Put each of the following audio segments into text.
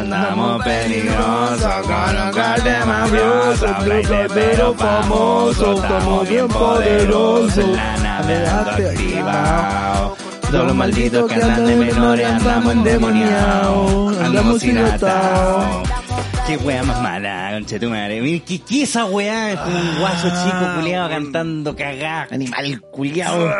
andamos peligrosos con un cartel mafioso, flight pero famoso, estamos bien poderosos, la nave ando activado. Todos los malditos que andan de menores andamos endemoniados, andamos inatados. Qué wea más mala, concha tu madre. ¿Qué, qué esa wea? Es como un guaso chico culiado cantando cagá. Animal culiado.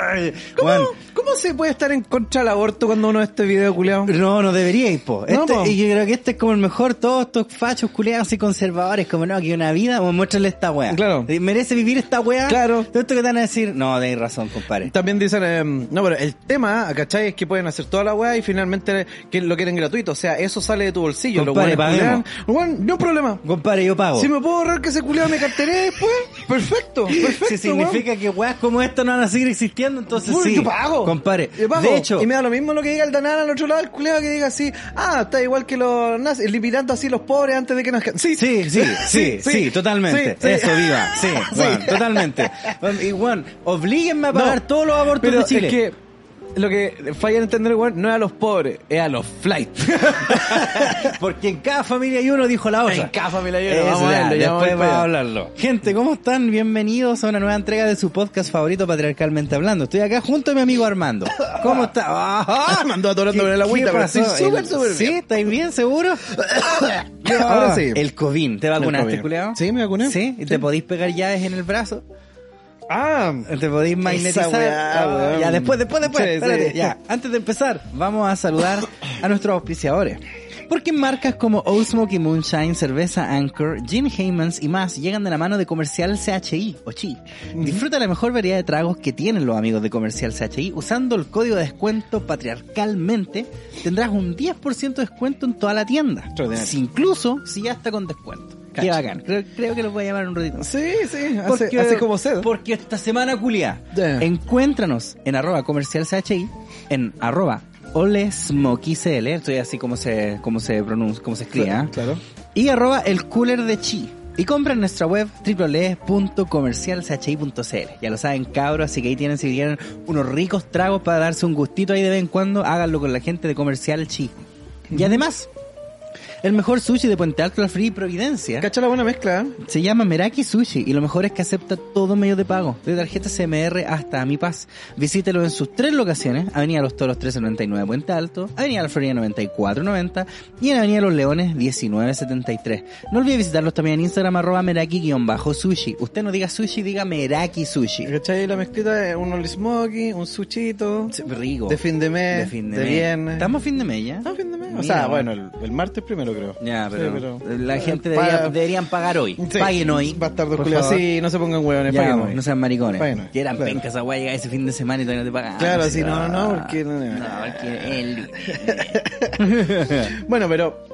¿Cómo, ¿Cómo se puede estar en contra del aborto cuando uno ve este video culiado? No, no deberíais, po. No, Este- po. Y yo creo que este es como el mejor, todos estos fachos culiados y conservadores, como no, que una vida, a mostrarle esta wea. Claro. Eh, ¿Merece vivir esta wea? Claro. Todo esto que te van a decir, no, tenéis razón, compadre. También dicen, eh, no, pero el tema, ¿cachai? Es que pueden hacer toda la weá y finalmente que lo quieren gratuito. O sea, eso sale de tu bolsillo. Compadre, weones paguemos. Weón, no hay problema. Compadre, yo pago. Si me puedo ahorrar que ese culiado me carteré después, perfecto, perfecto. si significa que weas como esta no van a seguir existiendo, entonces sí. Yo pago. Compadre. Yo pago. De hecho, Y me da lo mismo lo que diga el Danán al otro lado del culiado que diga así, ah, está igual que los nazis, limitando así los pobres antes de que nazcan. Sí, Sí, sí, sí, sí, totalmente. Eso, viva. Sí, weón, totalmente. Y, weón, oblíguenme a pagar todos los abortos de Chile. Lo que falla en entender, weón, no es a los pobres, es a los flight. Porque en cada familia hay uno, dijo la otra. En cada familia hay uno, Eso vamos a ya, verlo, ya vamos después a ir vamos a hablarlo. Gente, ¿cómo están? Bienvenidos a una nueva entrega de su podcast favorito, Patriarcalmente Hablando. Estoy acá junto a mi amigo Armando. ¿Cómo está? ¡Ah! Me andó atorando ¿Qué- con el agüita, pero estoy súper, súper ¿Sí? bien. ¿Estáis bien, seguro? Ahora sí. El COVID. ¿Te vacunaste, culiao? Sí, me vacuné. ¿Sí? ¿Y te podéis pegar llaves en el brazo? Ah, Te podéis magnetizar. weá, Ah, ya, después, después, después. Sí, Espérate, sí. ya. Antes de empezar, vamos a saludar a nuestros auspiciadores. Porque marcas como Old Smoky Moonshine, Cerveza Anchor, Gin Heymans y más llegan de la mano de Comercial CHI o CHI. Disfruta la mejor variedad de tragos que tienen los amigos de Comercial CHI. Usando el código de descuento patriarcalmente, tendrás un 10% de descuento en toda la tienda. Si- incluso si ya está con descuento. Qué bacán. Creo, creo que los voy a llamar un ratito. sí, sí, hace, hace como sed. Porque esta semana, culia, encuéntranos en arroba comercial CHI, en arroba olesmokycl, estoy así como se, como se pronuncia, como se escribe, ¿ah? Claro. y arroba el cooler de chi. Y compra en nuestra web www.comercialchi.cl. Ya lo saben, cabros, así que ahí tienen, si quieren unos ricos tragos para darse un gustito ahí de vez en cuando, háganlo con la gente de Comercial Chi. Y además, el mejor sushi de Puente Alto, la Free Providencia. Cacha la buena mezcla, ¿eh? Se llama Meraki Sushi y lo mejor es que acepta todo medio de pago, de tarjeta CMR hasta A Mi Paz. Visítelo en sus tres locaciones, Avenida Los Toros 1399 Puente Alto, Avenida La Florida 9490 y en Avenida Los Leones 1973. No olvide visitarlos también en Instagram arroba Meraki-sushi. Usted no diga sushi, diga Meraki Sushi. ¿Cachai? La mezclita es un Oli Smoky, un suchito, Rico. de fin de mes, De fin de, de mes. viernes. Estamos a fin de mes ya. Ah, fin de mes. O Mira, sea, bueno. bueno, el, el martes primero creo. Ya, Sí, pero, la eh, gente debería- deberían pagar hoy. Sí. Paguen hoy. Bastardos por culiados. favor. Sí, no se pongan hueones, Ya, paguen hoy. no sean maricones. Paguen hoy, Que eran claro. pencas llega ese fin de semana y todavía no te pagan. Claro, Sí, no, no, no, ah, porque- No, porque él... Bueno, pero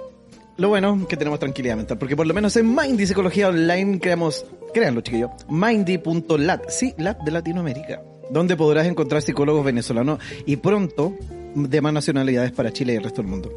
lo bueno es que tenemos tranquilidad mental, porque por lo menos en Mindy Psicología Online creamos, créanlo chiquillos, mindy.lat, sí, lat de Latinoamérica, donde podrás encontrar psicólogos venezolanos y pronto de más nacionalidades para Chile y el resto del mundo.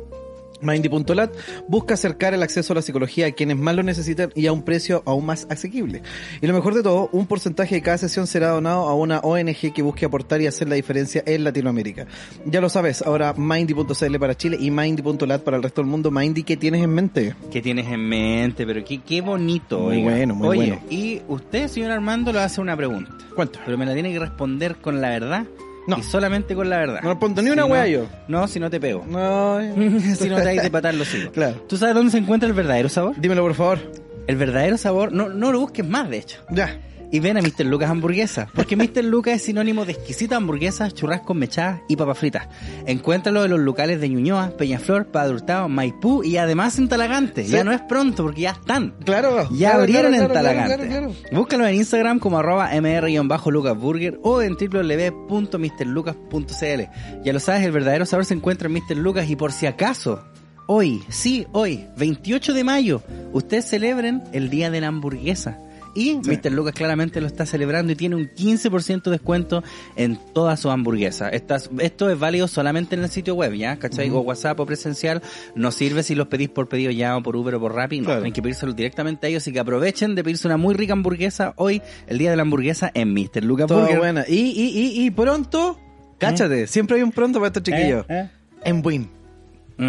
Mindy.lat busca acercar el acceso a la psicología a quienes más lo necesitan y a un precio aún más asequible. Y lo mejor de todo, un porcentaje de cada sesión será donado a una ONG que busque aportar y hacer la diferencia en Latinoamérica. Ya lo sabes, ahora Mindy.cl para Chile y Mindy.lat para el resto del mundo. Mindy, ¿qué tienes en mente? ¿Qué tienes en mente? Pero qué, qué bonito. Muy oiga. bueno, muy Oye, bueno. y usted, señor Armando, le hace una pregunta. ¿Cuánto? Pero me la tiene que responder con la verdad. No. Y solamente con la verdad. No respondo ni una Si wea no- yo. No, si no te pego. No, si no te hay de patar los hijos. Claro. ¿Tú sabes dónde se encuentra el verdadero sabor? dímelo por favor. El verdadero sabor, no, no lo busques más, de hecho. Ya. Y ven a Mr. Lucas Hamburguesa, porque Mr. Lucas es sinónimo de exquisitas hamburguesas, churrascos mechadas y papas fritas. Encuéntralo en los locales de Ñuñoa, Peñaflor, Padre Hurtado, Maipú y además en Talagante. Sí. Ya no es pronto porque ya están. Claro. Ya claro, abrieron claro, en claro, Talagante. claro, claro. Búscalo en Instagram como arroba mr-lucasburger o en www.mrlucas.cl. Ya lo sabes, el verdadero sabor se encuentra en Mr. Lucas y por si acaso, hoy, sí, hoy, 28 de mayo, ustedes celebren el Día de la Hamburguesa. Y Mr. Lucas claramente lo está celebrando y tiene un 15% de descuento en todas sus hamburguesas. Estas, esto es válido solamente en el sitio web, ¿ya? ¿Cachai? O WhatsApp o presencial. No sirve si los pedís por pedido ya o por Uber o por Rappi. No, Claro. tienen que pedírselo directamente a ellos. Así que aprovechen de pedirse una muy rica hamburguesa hoy, el día de la hamburguesa, en Mr. Lucas Todo Burger. buena. Y, y, y, y pronto, cáchate, siempre hay un pronto para estos chiquillos. ¿Eh? ¿Eh? En Win.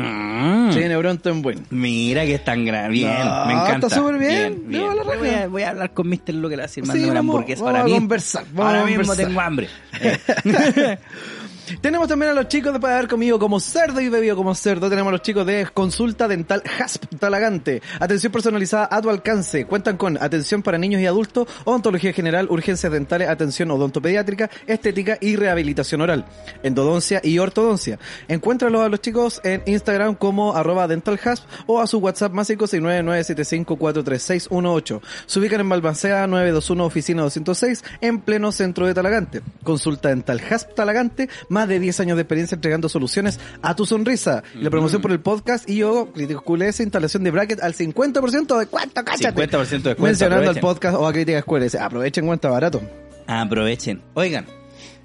Mm. Sí, Neuronto en buen. Mira que es tan grande. Bien, No, me encanta. está súper bien. bien. Raja. Voy, a, voy a hablar con Mr. Lo que le a decir, Sí, mándame una vamos- hamburguesa vamos ahora a mismo. conversar, vamos ahora a mismo conversar. tengo hambre. Eh. Tenemos también a los chicos de para haber comido como cerdo y bebido como cerdo. Tenemos a los chicos de Consulta Dental Hasp Talagante. Atención personalizada a tu alcance. Cuentan con atención para niños y adultos, odontología general, urgencias dentales, atención odontopediátrica, estética y rehabilitación oral, endodoncia y ortodoncia. Encuéntralos a los chicos en Instagram como arroba dentalhasp o a su WhatsApp más 569-975-43618. Se ubican en Balbancea 921 Oficina 206 en pleno centro de Talagante. Consulta Dental Hasp Talagante, más de 10 años de experiencia entregando soluciones a tu sonrisa. Y la promoción por el podcast y yo, Críticos QLS, instalación de bracket al 50% de cuánto, cáchate. 50% de descuento, Mencionando al podcast o a Críticas QLS. Aprovechen cuenta barato. Aprovechen. Oigan,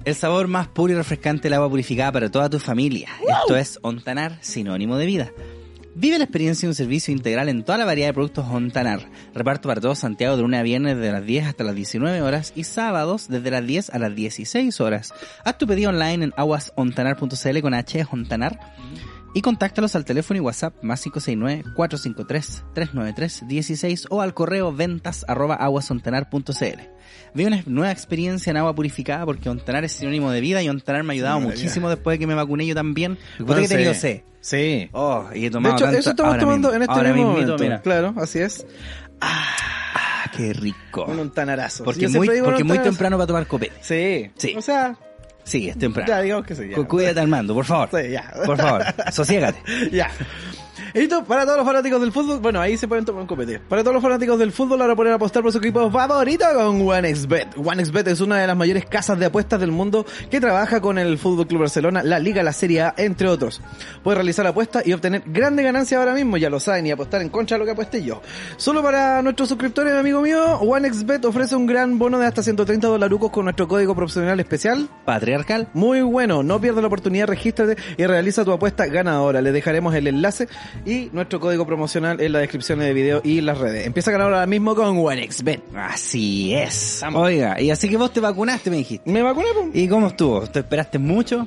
el sabor más puro y refrescante del agua purificada para toda tu familia. Esto es Ontanar, sinónimo de vida. Vive la experiencia de un servicio integral en toda la variedad de productos Ontanar. Reparto para todo Santiago de lunes a viernes desde las 10 hasta las 19 horas y sábados desde las 10 a las 16 horas. Haz tu pedido online en aguasontanar.cl con H Ontanar y contáctalos al teléfono y WhatsApp más 569-453-393-16 o al correo ventas arroba aguasontanar.cl. Vive una nueva experiencia en agua purificada porque Ontanar es sinónimo de vida y Ontanar me ha ayudado Sí, maravilla. muchísimo después de que me vacuné yo también. Porque Bueno, he tenido sí. C. Sí. Oh, y he De tomado hecho, tanto- eso estamos tomando mismo, en este ahora mismo momento. mira. Claro, así es. Ah, qué rico. Un ontanarazo. Porque Yo muy, porque muy temprano para tomar copete. Sí. Sí. O sea, Sí, es temprano. ya digamos que sí. Ya. Cuídate Armando, por favor. Sí, ya. Por favor, sosiégate. ya. Esto para todos los fanáticos del fútbol. Bueno, ahí se pueden tomar un copete. Para todos los fanáticos del fútbol, ahora poder apostar por su equipo favorito con OneXBet. OneXBet es una de las mayores casas de apuestas del mundo que trabaja con el Fútbol Club Barcelona, la Liga, la Serie A, entre otros. Puedes realizar apuestas y obtener grandes ganancias ahora mismo, ya lo saben, y apostar en contra de lo que apuesté yo. Solo para nuestros suscriptores, amigo mío, OneXBet ofrece un gran bono de hasta 130 dolarucos con nuestro código profesional especial. Patriarcal. Muy bueno, no pierdas la oportunidad, regístrate y realiza tu apuesta ganadora. Le dejaremos el enlace y nuestro código promocional en la descripción de video y las redes. Empieza a ganar ahora mismo con OneXBet. Así es. Oiga, y así que vos te vacunaste, me dijiste. ¿Me vacuné? po? ¿Y cómo estuvo? ¿Te esperaste mucho?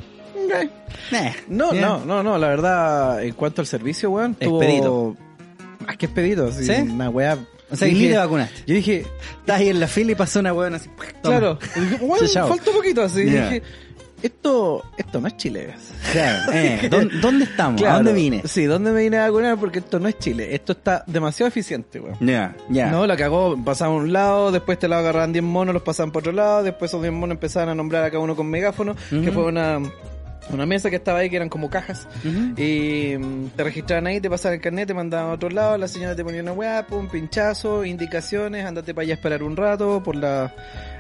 Eh, No, bien. no, no, no, la verdad, en cuanto al servicio, weón, tuvo... Expedito. Más que expedito, sí, ¿Sí? una weá... O sea, Dije- ni te vacunaste. Yo dije, Estás ahí en la fila y pasó una huevona así. toma. claro, y weón, falta un poquito así. Ya. Dije, esto, esto no es Chile. Claro. Eh, ¿dónde, dónde estamos? ¿A Claro. dónde vine? Sí, ¿dónde me vine a vacunar? Porque esto no es Chile. Esto está demasiado eficiente, weón. Ya, ya. No, la cagó, pasaban a un lado, después te la agarraban 10 monos, los pasaban por otro lado, después esos 10 monos empezaban a nombrar a cada uno con megáfono, que fue una, una mesa que estaba ahí, que eran como cajas, y mm, te registraban ahí, te pasaban el carnet, te mandaban a otro lado, la señora te ponía una weá, un pinchazo, indicaciones, andate para allá a esperar un rato por las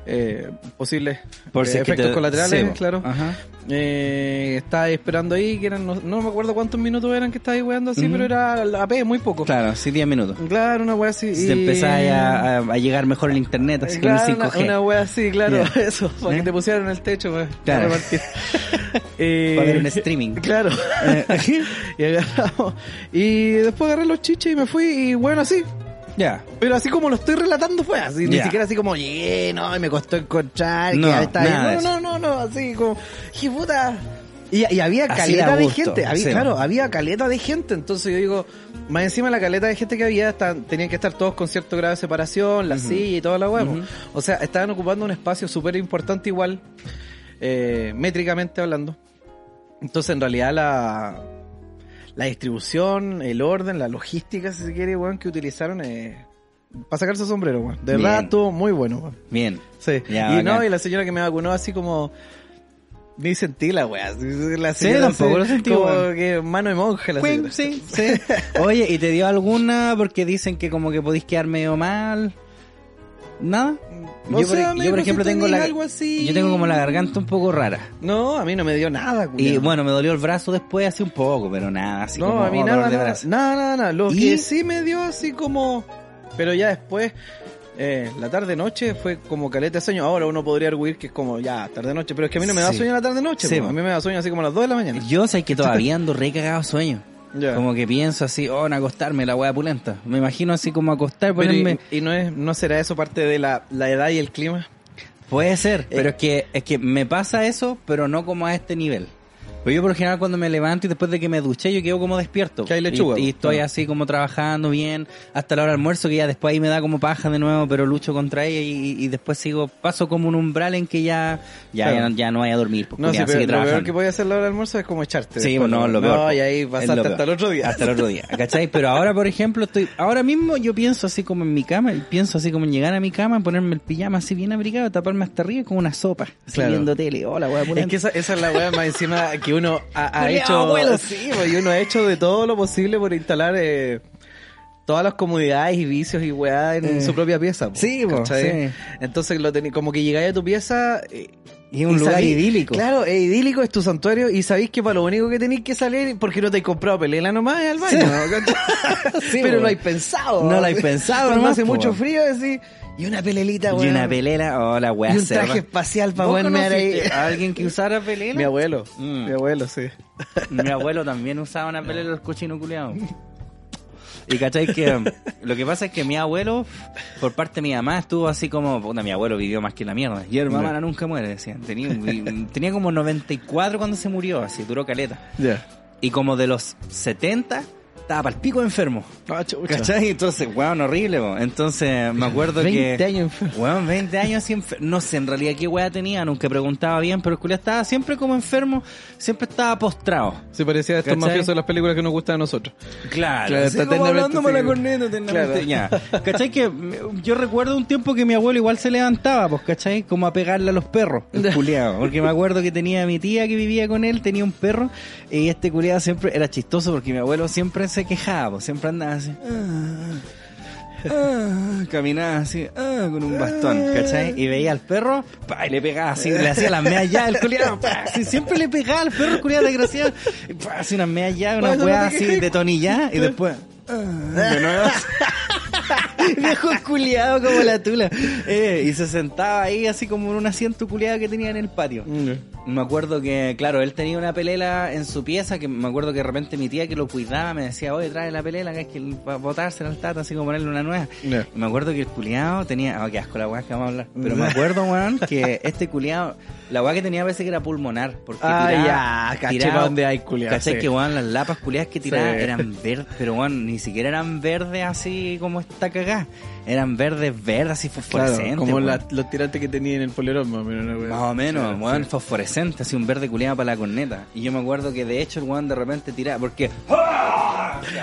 eh, posibles Por eh, si efectos te- colaterales, sí, bo. claro. Ajá. Eh, estaba esperando ahí, que eran, no, no me acuerdo cuántos minutos eran que estaba ahí weando así, pero era la AP, muy poco. Claro, sí, 10 minutos. Claro, una weá así. Si y- te empezás a, a- a llegar mejor el internet, así Claro, con una, el 5G. una wea así, claro, eso, para ¿Eh? que te pusieran en el techo, Claro. para repartir. Eh, Para ver un streaming. Claro. y agarramos. Y después agarré los chiches y me fui, y bueno, así. Ya. Pero así como lo estoy relatando fue así, ni siquiera así como llegué, no, y me costó encontrar, No, que está nada no, no, no, no, así como, dije, puta. Y, y había caleta de gente, había, sí. claro, había caleta de gente, entonces yo digo, más encima la caleta de gente que había, estaban- tenían que estar todos con cierto grado de separación, la silla y toda la huevo. O sea, estaban ocupando un espacio súper importante igual, eh, métricamente hablando. Entonces, en realidad, la, la distribución, el orden, la logística, si se quiere, weón, que utilizaron, eh, para sacarse el sombrero, weón. De Bien. verdad, estuvo muy bueno, weón. Bien. Sí. Ya, y no, y la señora que me vacunó así como... Ni sentí la weá. La Sí, tampoco lo sentí, Como weón. que mano de monja la señora. Sí, sí. Oye, ¿y te dio alguna? Porque dicen que como que podéis quedar medio mal. ¿Nada? Yo, por, yo, ejemplo, tengo la, algo así. yo tengo como la garganta un poco rara. No, a mí no me dio nada, Y bueno, me dolió el brazo después así un poco, pero nada, así no, como a mí nada, de nada, nada, nada, nada. Lo ¿Y? que sí me dio así como... Pero ya después, eh, la tarde-noche fue como caleta de sueño. Ahora uno podría arguir que es como ya, tarde-noche. Pero es que a mí no me da Sí. sueño la tarde-noche. Sí, a mí me da sueño así como a las 2 de la mañana. Yo sé que todavía ando re cagado sueño. Como que pienso así, oh, en acostarme, la wea pulenta. Me imagino así como acostar, ponerme... y, y no es no será eso parte de la, la edad y el clima? Puede ser, Eh. pero es que es que me pasa eso, pero no como a este nivel. Pues yo por lo general cuando me levanto y después de que me duché, yo quedo como despierto. Que hay lechuga, Y, y estoy claro. así como trabajando bien hasta la hora del almuerzo, que ya después ahí me da como paja de nuevo, pero lucho contra ella y, y después sigo, paso como un umbral en que ya, ya, Claro. ya, no- ya no voy a dormir. Porque No, sí, pero lo peor que podía hacer la hora del almuerzo es como echarte. Sí, después, bueno, lo peor. No, y ahí pasaste hasta peor. el otro día. Hasta el otro día, ¿cachai? Pero ahora, por ejemplo, estoy, ahora mismo yo pienso así como en mi cama, y pienso así como en llegar a mi cama, ponerme el pijama así bien abrigado, taparme hasta arriba con una sopa, así Claro. viendo tele. Hola, poner. Es que esa, esa es la weá más encima que uno ha, hecho. abuelo. Sí, pues, y uno ha hecho de todo lo posible por instalar eh, todas las comodidades y vicios y weá en Eh. su propia pieza. po, Sí, po, ¿cachai? sí. Entonces lo tení, como que llegáis a tu pieza. eh, Y es un y lugar sabí- idílico. Claro, es idílico, es tu santuario y sabéis que para lo único que tenéis que salir, porque no te he comprado pelela nomás es al baño, Sí. ¿no? Pero po. lo hay pensado. No lo hay pensado Cuando nomás, hace po. mucho frío, decís, y una pelelita, Y weón. una pelera, hola, weá, Y un traje espacial para ¿Vos poderme ahí. a alguien que usara pelela? Mi abuelo, Mm. mi abuelo, sí. Mi abuelo también usaba una pelela los cochinos culiados. Y cachai que lo que pasa es que mi abuelo, por parte de mi mamá, estuvo así como, puta, mi abuelo vivió más que la mierda. Y el mamá nunca muere, decían. Tenía, y- tenía como 94 cuando se murió, así, duró caleta. Ya. Y como de los 70, estaba para el pico enfermo. Ah. ¿Cachai? Entonces, weón, horrible, po. Entonces, me acuerdo 20 que... años enfermo. Weón, 20 años así enfer- No sé en realidad qué weá tenía, nunca preguntaba bien, pero el culiao estaba siempre como enfermo, siempre estaba postrado. Se parecía a estos mafiosos de las películas que nos gustan a nosotros. Claro, Claro, está como hablándome la corneta. Claro. Ya. ¿Cachai? Que mm, yo recuerdo un tiempo que mi abuelo igual se levantaba, pues, ¿cachai? Como a pegarle a los perros, el culiao. Porque me acuerdo que tenía mi tía que vivía con él, tenía un perro, y este culiao siempre era chistoso porque mi abuelo siempre se quejaba, siempre andaba así. ah, ah, caminaba así, ah, con un bastón, ¿cachai? Y veía al perro, pa, y le pegaba así, le hacía las meas ya, el culiado, pa, así, siempre le pegaba al perro, el culiado desgraciado, y pa, así unas meas ya, una weá así de tonilla, y después, ah, de nuevo. Viejo culiado como la tula. Eh, y se sentaba ahí así como en un asiento culiado que tenía en el patio. Me acuerdo que, claro, él tenía una pelela en su pieza, que me acuerdo que de repente mi tía que lo cuidaba me decía, oye, trae la pelela, que es que para botársela al tata, así como ponerle una nueva. Y me acuerdo que el culiado tenía, oh, qué asco la weá que vamos a hablar. Pero me acuerdo, weón, que este culiado, la weá que tenía parece que era pulmonar, porque Ah, tiraba, ya, caché tiraba- pa' dónde hay, culiao, ¿Cachai sí. que, weón, las lapas culiadas que tiraba Sí. eran verdes, pero weón, ni siquiera eran verdes así como esta cagá. Eran verdes, verdes, así fosforescentes. Claro, como la- los tirantes que tenía en el polerón, más o menos. wea. Más o menos, weón, sí. fosforescente, así un verde culiado para la corneta. Y yo me acuerdo que de hecho el weón de repente tiraba, porque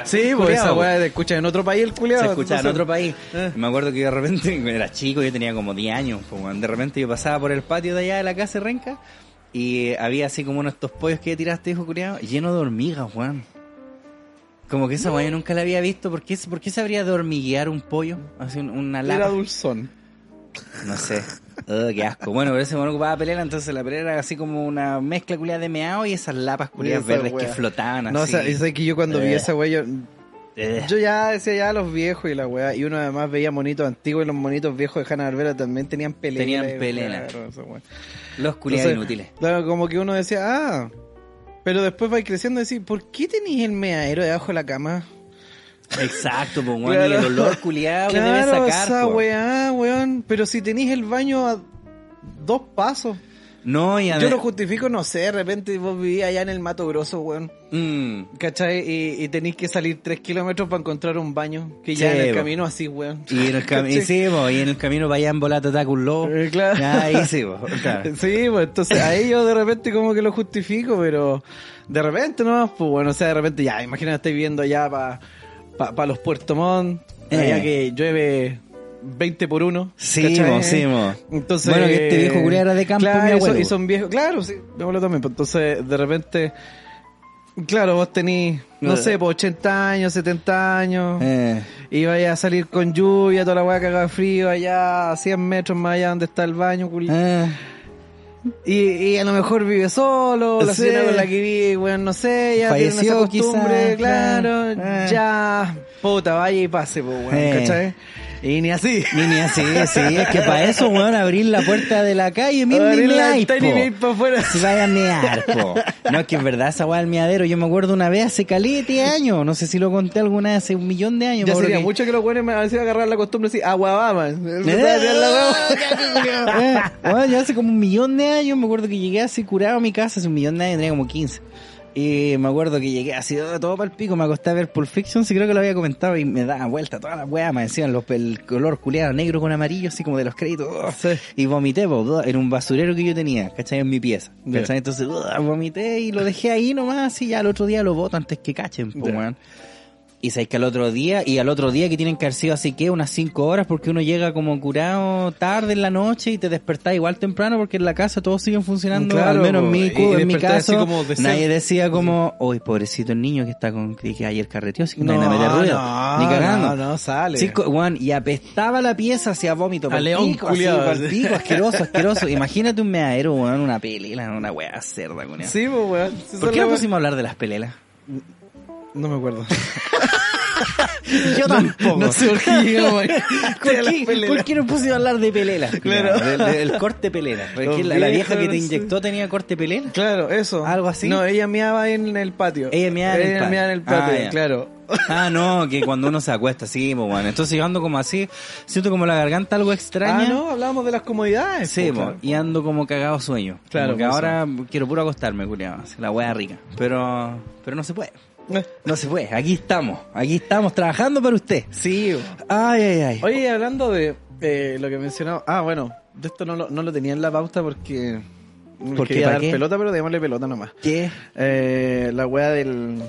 Sí, pues esa weá de escucha en otro país el culiado. se escuchaba en otro país. Eh. Me acuerdo que de repente, cuando era chico, yo tenía como 10 años, pues, weón. de repente yo pasaba por el patio de allá de la casa de Renca y había así como uno de estos pollos que tiraste, hijo culiado, lleno de hormigas, weón. Como que esa weá yo nunca la había visto. ¿Por qué, ¿Por qué se habría de hormiguear un pollo? Así un- una lapa. Era dulzón. No sé. Ugh, qué asco. Bueno, pero ese mono ocupaba pelela, entonces la pelera era así como una mezcla culiada de meao y esas lapas culiadas verdes wea. que flotaban así. No, o sea, es que yo cuando vi Eh. esa weá, yo, Eh. yo ya decía ya los viejos y la weá, y uno además veía monitos antiguos y los monitos viejos de Hanna Barbera también tenían pelela. Tenían weá. Los culiados inútiles. Claro, como que uno decía, ah, pero después vais creciendo y decís, ¿por qué tenéis el meadero debajo de la cama? Exacto, pues, weón. Claro. Y el olor culiado que debe Claro, sacar. esa weá, weón, pero si tenéis el baño a dos pasos. No, y Yo además. lo justifico, no sé, de repente vos vivís allá en el Mato Grosso, weón. Mm. ¿Cachai? Y, y tenéis que salir tres kilómetros para encontrar un baño. Que ya Sí, en el camino así, weón. Y en el, cami- ¿Cachai? sí, po, y en el camino en volata ataca un lobo. Eh, claro. Ya, ahí sí, claro. Sí, pues entonces ahí yo de repente como que lo justifico, pero de repente no, pues bueno, o sea, de repente ya, imagínate estoy viendo allá para pa, pa los Puerto Montt, Eh. allá que llueve 20 por uno. Sí, ¿cachai? mo, sí, mo. Entonces, Bueno, que este viejo culiao era de campo, claro, mi y son- abuelo. Y son viejos, claro, sí, mi abuelo también, pues entonces de repente, claro, vos tenís, no Eh. sé, pues 80 años, 70 años. Eh. Y vaya a salir con lluvia, toda la weá cagada frío allá a 100 metros más allá donde está el baño, culi- Eh. y, y a lo mejor vive solo, la Sí. señora con la que vive, bueno, no sé, ya Falleció, tiene esa costumbre, quizás, claro. Eh. ya, puta, vaya y pase, pues, weón, Eh. ¿cachai? Y ni así. Ni ni así, sí, es que para eso, weón, abrir la puerta de la calle y Abrir la meáis, y para afuera. Si vaya a mear, po. No, es que en verdad esa weá del meadero, yo me acuerdo una vez hace calete años, no sé si lo conté alguna vez, hace un millón de años. Ya sería que- mucho que los buenos me a veces agarrar la costumbre así, agua vamos. Eh, bueno, ya hace como un millón de años me acuerdo que llegué así curado a mi casa, hace un millón de años, tenía como 15. Y me acuerdo que llegué así oh, todo para el pico, me acosté a ver Pulp Fiction, sí creo que lo había comentado, y me daba vuelta todas las weas, me decían los, el color culeado negro con amarillo, así como de los créditos, oh, Sí. y vomité, po, en un basurero que yo tenía, ¿cachai? En mi pieza. Entonces oh, vomité y lo dejé ahí nomás, y ya al otro día lo boto antes que cachen, po, Ya. Y sabéis que al otro día, y al otro día que tienen que haber sido así que unas 5 horas, porque uno llega como curado tarde en la noche y te despertás igual temprano, porque en la casa todos siguen funcionando, Claro, al menos en mi, en mi caso, nadie decía como, uy, pobrecito el niño que está con, que ayer carreteó, así que no, No, meter ruido, no, ni cagando. no, no, sale. Y apestaba la pieza hacia vómito, A león pico, así, culiao. pa'l pico, asqueroso, asqueroso. Imagínate un meadero, weón, una pelela, una weá cerda, weón. Sí, weón. ¿Por qué no pusimos a hablar de las pelelas? No me acuerdo. Yo tampoco. No sé por qué llegamos ahí. ¿Por De las qué, pelelas. por qué no pusimos a hablar de pelela? Claro. Del, del corte pelela. Porque la, la vieja que te sí. inyectó tenía corte pelela. Claro, eso. ¿Algo así? No, ella meaba en el patio. Ella meaba en el en el patio, Ah, claro. Ah, no, que cuando uno se acuesta, sí, pues bueno. Entonces yo ando como así, siento como la garganta algo extraña. Ah, no, hablábamos de las comodidades. Sí, po, claro. y ando como cagado sueño. Claro, Como que pues, ahora quiero puro acostarme, culiado. La wea rica. Pero, pero no se puede. Eh, No se puede. Aquí estamos. Aquí estamos trabajando para usted. Sí. Ay, ay, ay. Oye, hablando de eh, lo que mencionaba. Ah, bueno, de esto no lo, no lo tenía en la pauta porque. ¿Por porque dar qué? pelota, pero démosle pelota nomás. ¿Qué? Eh, la wea del.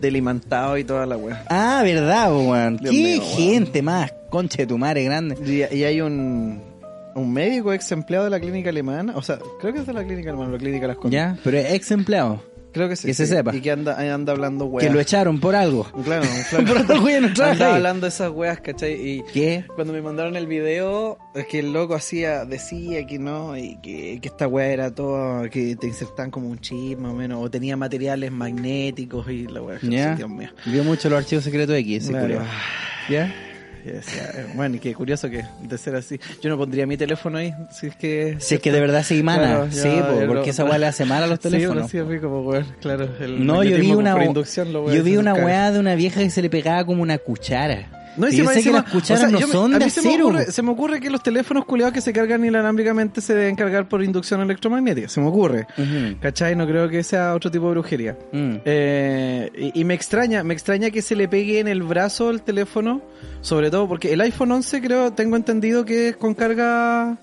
del imantado y toda la wea. Ah, verdad, weón. Qué mío, weón. gente más, concha de tu madre grande. Y, y hay un. un médico ex empleado de la clínica alemana. O sea, creo que es de la clínica alemana, la clínica Las Condes. Ya, pero ex empleado. Creo que sí. Que se sí. sepa. Y que anda, anda hablando weas. Que lo echaron por algo. Claro, flaco. Por güey no trabaja Andaba hablando de esas weas, ¿cachai? Y ¿Qué? cuando me mandaron el video, es que el loco hacía, decía que no, y que, que esta wea era todo, que te insertaban como un chip más o menos, o tenía materiales magnéticos y la wea. Dios mío. Vio mucho los archivos secretos X, ese Claro. ¿Ya? Y decía, eh, bueno, y qué curioso que de ser así. Yo no pondría mi teléfono ahí, si es que... Si es que de verdad se imana. Claro, sí, porque lo- esa weá le hace mal a los teléfonos. Sí, pero sí, pues, weón, claro. el no, yo vi una yo vi una weá de una vieja que se le pegaba como una cuchara. No, y yo sé que las cucharas o sea, no me- son de mí se me, acero. ocurre, se me ocurre que los teléfonos culiados que se cargan inalámbricamente se deben cargar por inducción electromagnética. Se me ocurre. Ujú. ¿Cachai? No creo que sea otro tipo de brujería. Mm. Eh, y, y me extraña, me extraña que se le pegue en el brazo el teléfono, sobre todo porque el iPhone 11 creo, tengo entendido que es con carga...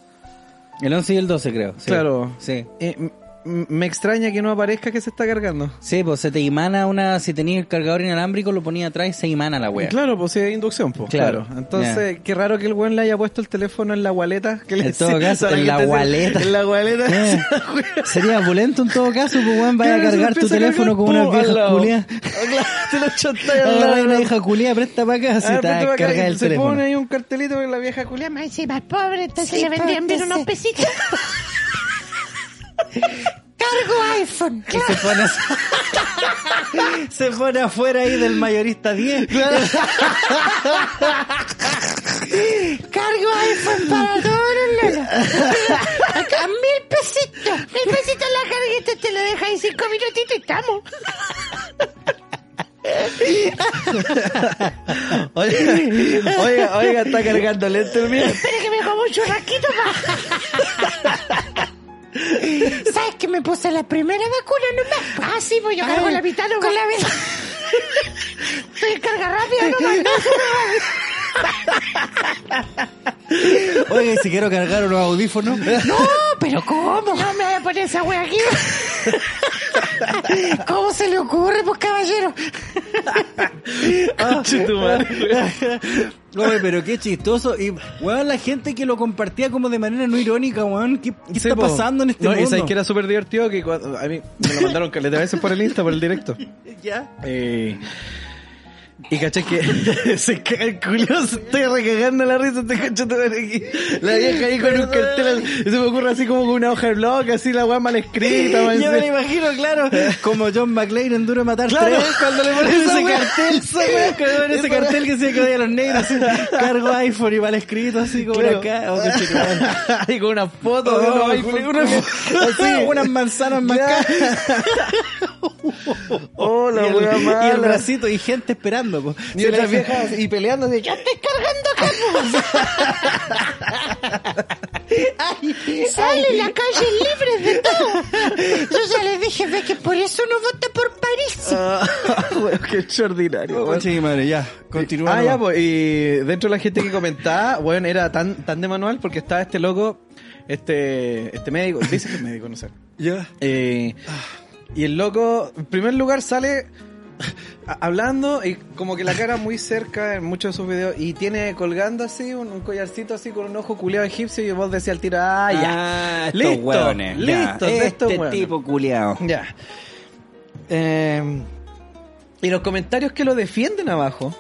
El 11 y el 12 creo. sí. Claro. Sí. Eh, me extraña que no aparezca que se está cargando. Sí, pues se te imana una, si tenías el cargador inalámbrico, lo ponía atrás y se imana la wea. Claro, pues sí, es inducción, pues. Claro. Claro. Entonces, qué raro que el buen le haya puesto el teléfono en la waleta. Que le En todo caso, ¿sabes en la waleta. En la waleta. Eh, sería opulento en todo caso, pues weón, vaya a se cargar tu teléfono con una vieja culia. Te lo chantáis al lado. una vieja culia, presta para acá, Ah, te carga el se teléfono. pone ahí un cartelito con la vieja culia. Más encima es pobre, entonces le vendrían bien unos pesitos. Cargo iPhone. Y se pone así- se pone afuera ahí del mayorista 10. Cargo iPhone para todos los lolos. Acá mil pesitos. Mil pesitos la carguita, te lo dejas en cinco minutitos y estamos. Oiga, oiga, oiga, está cargando lento el mío. Espera que me como un churrasquito más. ¿Sabes que me puse la primera vacuna nomás? Ah, sí, pues yo cargo la mitad nomás. Con la mitad. Me carga rápido nomás. Oye, si quiero cargar unos audífonos. No, pero ¿cómo? No me voy a poner esa wea aquí. ¿Cómo se le ocurre, pues caballero? Conche tu madre. Oye, pero qué chistoso. Y, weón, la gente que lo compartía como de manera no irónica, weón. ¿Qué, qué Sí, está po. pasando en este no, Y mundo? sabes que era súper divertido que cuando, a mí me lo mandaron caleta veces por el Insta, por el directo. ¿Ya? Eh, Y caché que se caga el culo, se estoy recagando la risa, te cacho te aquí. La vieja ahí con un cartel, se me ocurre así como con una hoja de blog, así la weá mal escrita. Yo me lo imagino, claro, como John McClane en Duro de Matar Claro, 3, cuando le ponen ese wea, cartel, cuando ese cartel que se que odia a los negros, así, cargo iPhone y mal escrito, así como Claro. acá. Oh, y con una foto de Oh, unos una- iPhone, una- así. unas manzanas marcadas. Oh, la y, el, y el bracito y gente esperando. Po. Y Se otras viejas y peleando así, yo estoy cargando acá. Sale la calle libre de todo. Yo ya les dije, ve que por eso no vota por París. Bueno, qué extraordinario. Madre, ya, continúa. Ah, ya, pues, y dentro de la gente que comentaba, bueno, era tan, tan de manual porque estaba este loco, este, este médico, dice que es médico, no sé. Ya. Eh, y el loco, en primer lugar, sale hablando y como que la cara muy cerca en muchos de sus videos y tiene colgando así un, un collarcito así con un ojo culeado egipcio y vos decías al tiro, ah, ya. Ah, estos Listo, hueones, listo, estos Este hueones. tipo culiao. Ya. Eh, y los comentarios que lo defienden abajo,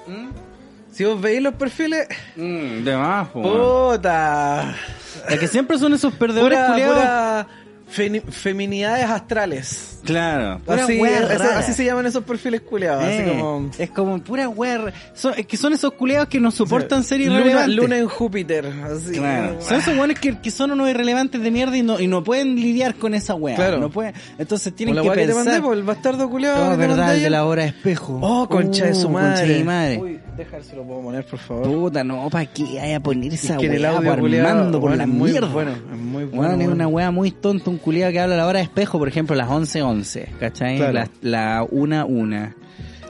si vos veis los perfiles, Mm, de más, puta. Es que siempre son esos perdedores pura feni- feminidades astrales. Claro, Así, así se llaman esos perfiles culeados. Eh, así como. Es como pura wea. Son, es que son esos culiados que no soportan ser Luna, irrelevantes. Luna en Júpiter. Así. Claro. Son esos weones que, que son unos irrelevantes de mierda y no, y no pueden lidiar con esa wea. Claro. No pueden, entonces Como tienen la que weá que te pensar. mandé, pues, el bastardo culeado. Oh, que te verdad, mandé el de la hora espejo. Oh, concha de su Uh, madre. Concha de mi madre. Uy, deja ver si lo puedo poner, por favor. Puta, no, ¿para qué vaya a poner esa Es que el audio armando por bueno, la muy mierda? bueno, es muy bueno, Bueno, es una wea muy tonta, un culiado que habla a la hora de espejo, por ejemplo, las 11.11, ¿cachai? Claro. La, la 1.1.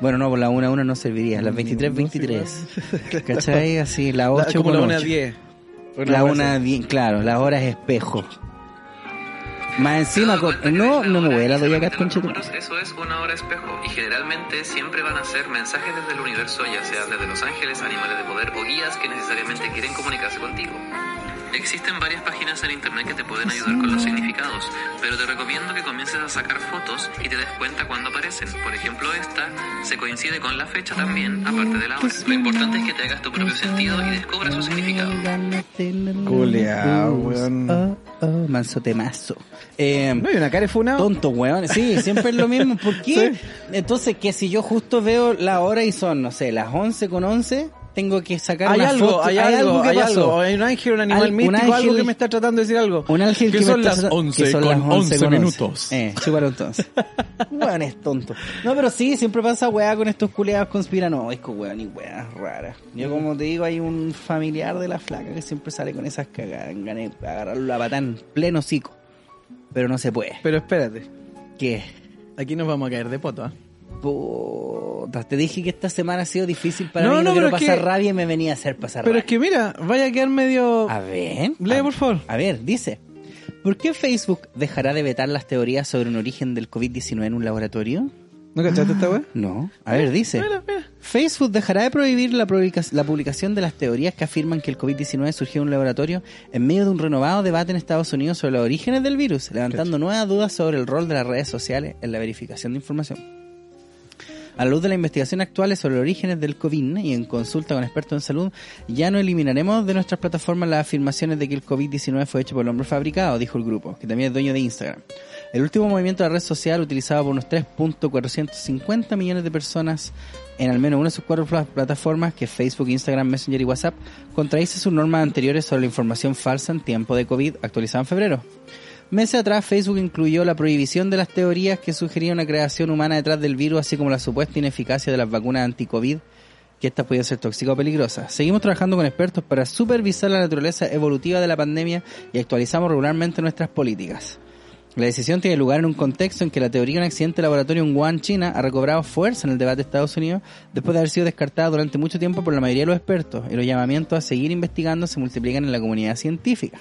Bueno, no, por la 1.1 no serviría, las 23.23. ¿Cachai? Así, la La- 8 como la con 1 a 8. 10. La una, bien, claro, las horas espejo. Más encima, con, no, no me voy a la doy acá con Eso es una hora espejo y generalmente siempre van a ser mensajes desde el universo, ya sea desde los ángeles, animales de poder o guías que necesariamente quieren comunicarse contigo. Existen varias páginas en internet que te pueden ayudar con los significados, pero te recomiendo que comiences a sacar fotos y te des cuenta cuando aparecen. Por ejemplo, esta se coincide con la fecha también, aparte de la hora. Lo importante es que te hagas tu propio sentido y descubras su significado. Culeado, weón. Oh, oh, manso temazo. Eh, No hay una cara de funado. Tonto, weón. Sí, siempre es lo mismo. ¿Por qué? Entonces, que si yo justo veo la hora y son, no sé, las 11 con 11, tengo que sacar Hay una algo, foto. hay algo, que hay pasó. algo. Hay un ángel, un animal Al- un ángel- algo que me está tratando de decir algo. Un ángel que, que me son está las tratando- 11 que son con las 11 con minutos. Eh, chúpalo entonces. weón es tonto. No, pero sí, siempre pasa weá con estos culeados conspiranoicos, weón, y weá rara. Yo como te digo, hay un familiar de la flaca que siempre sale con esas cagadas, gané agarrarlo la patán pleno cico. Pero no se puede. Pero espérate, ¿Qué? aquí nos vamos a caer de poto, ¿ah? Puta, te dije que esta semana ha sido difícil para No, mí, no, no, quiero pero pasar que- rabia y me venía a hacer pasar Pero rabia. es que mira, vaya a quedar medio... A ver. Lee, a- por favor. A ver, dice. ¿Por qué Facebook dejará de vetar las teorías sobre un origen del COVID-19 en un laboratorio? ¿No cachaste esta weá? No. A ver, dice. Mira, mira. Facebook dejará de prohibir la publicación de las teorías que afirman que el COVID-19 surgió en un laboratorio en medio de un renovado debate en Estados Unidos sobre los orígenes del virus, levantando nuevas dudas sobre el rol de las redes sociales en la verificación de información. A la luz de las investigaciones actuales sobre los orígenes del COVID y en consulta con expertos en salud, ya no eliminaremos de nuestras plataformas las afirmaciones de que el COVID-19 fue hecho por el hombre fabricado, dijo el grupo, que también es dueño de Instagram. El último movimiento de la red social utilizado por unos 3.450 millones de personas en al menos una de sus cuatro pla- plataformas, que Facebook, Instagram, Messenger y WhatsApp, contradice sus normas anteriores sobre la información falsa en tiempo de COVID, actualizada en febrero. Meses atrás, Facebook incluyó la prohibición de las teorías que sugerían una creación humana detrás del virus, así como la supuesta ineficacia de las vacunas anti-COVID, que estas podían ser tóxicas o peligrosas. Seguimos trabajando con expertos para supervisar la naturaleza evolutiva de la pandemia y actualizamos regularmente nuestras políticas. La decisión tiene lugar en un contexto en que la teoría de un accidente de laboratorio en Wuhan, China, ha recobrado fuerza en el debate de Estados Unidos después de haber sido descartada durante mucho tiempo por la mayoría de los expertos y los llamamientos a seguir investigando se multiplican en la comunidad científica.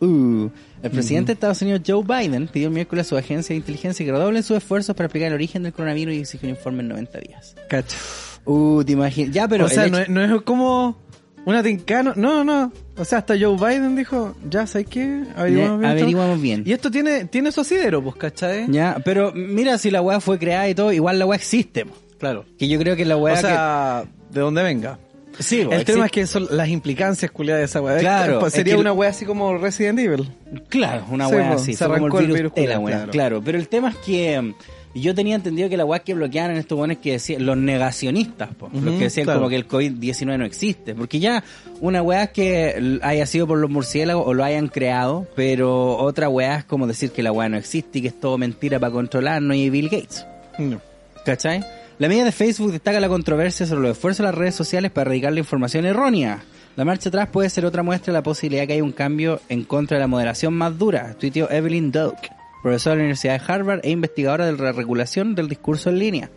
Uh, el presidente de Estados Unidos, Joe Biden, pidió el miércoles a su agencia de inteligencia que redoblen sus esfuerzos para explicar el origen del coronavirus y exigió un informe en 90 días. Cacha. Uh, te imaginas. Ya, pero. o sea, no es, no es como una tincana. No, no. O sea, hasta Joe Biden dijo, ya, ¿sabes qué? Averiguamos bien. averiguamos bien. Y esto tiene, tiene su asidero, pues, ¿cachai? Ya, pero mira, si la weá fue creada y todo, igual la weá existe. Claro. Que yo creo que la weá o sea, de dónde venga. Sí, El tema es que son las implicancias culiadas de esa weá. Claro, Pues es sería que- una weá así como Resident Evil. Claro, una weá así. se fue como arrancó el virus de la culiao, weá, claro. claro. Pero el tema es que mm, yo tenía entendido que la weá que bloqueaban en estos buenos que decían los negacionistas, po, los Ujú, que decían claro. como que el COVID-19 no existe. Porque ya una weá es que haya sido por los murciélagos o lo hayan creado, pero otra weá es como decir que la weá no existe y que es todo mentira para controlarnos y Bill Gates. No. ¿Cachai? La media de Facebook destaca la controversia sobre los esfuerzos de las redes sociales para erradicar la información errónea. La marcha atrás puede ser otra muestra de la posibilidad de que haya un cambio en contra de la moderación más dura, tuiteó Evelyn Doak, profesora de la Universidad de Harvard e investigadora de la regulación del discurso en línea.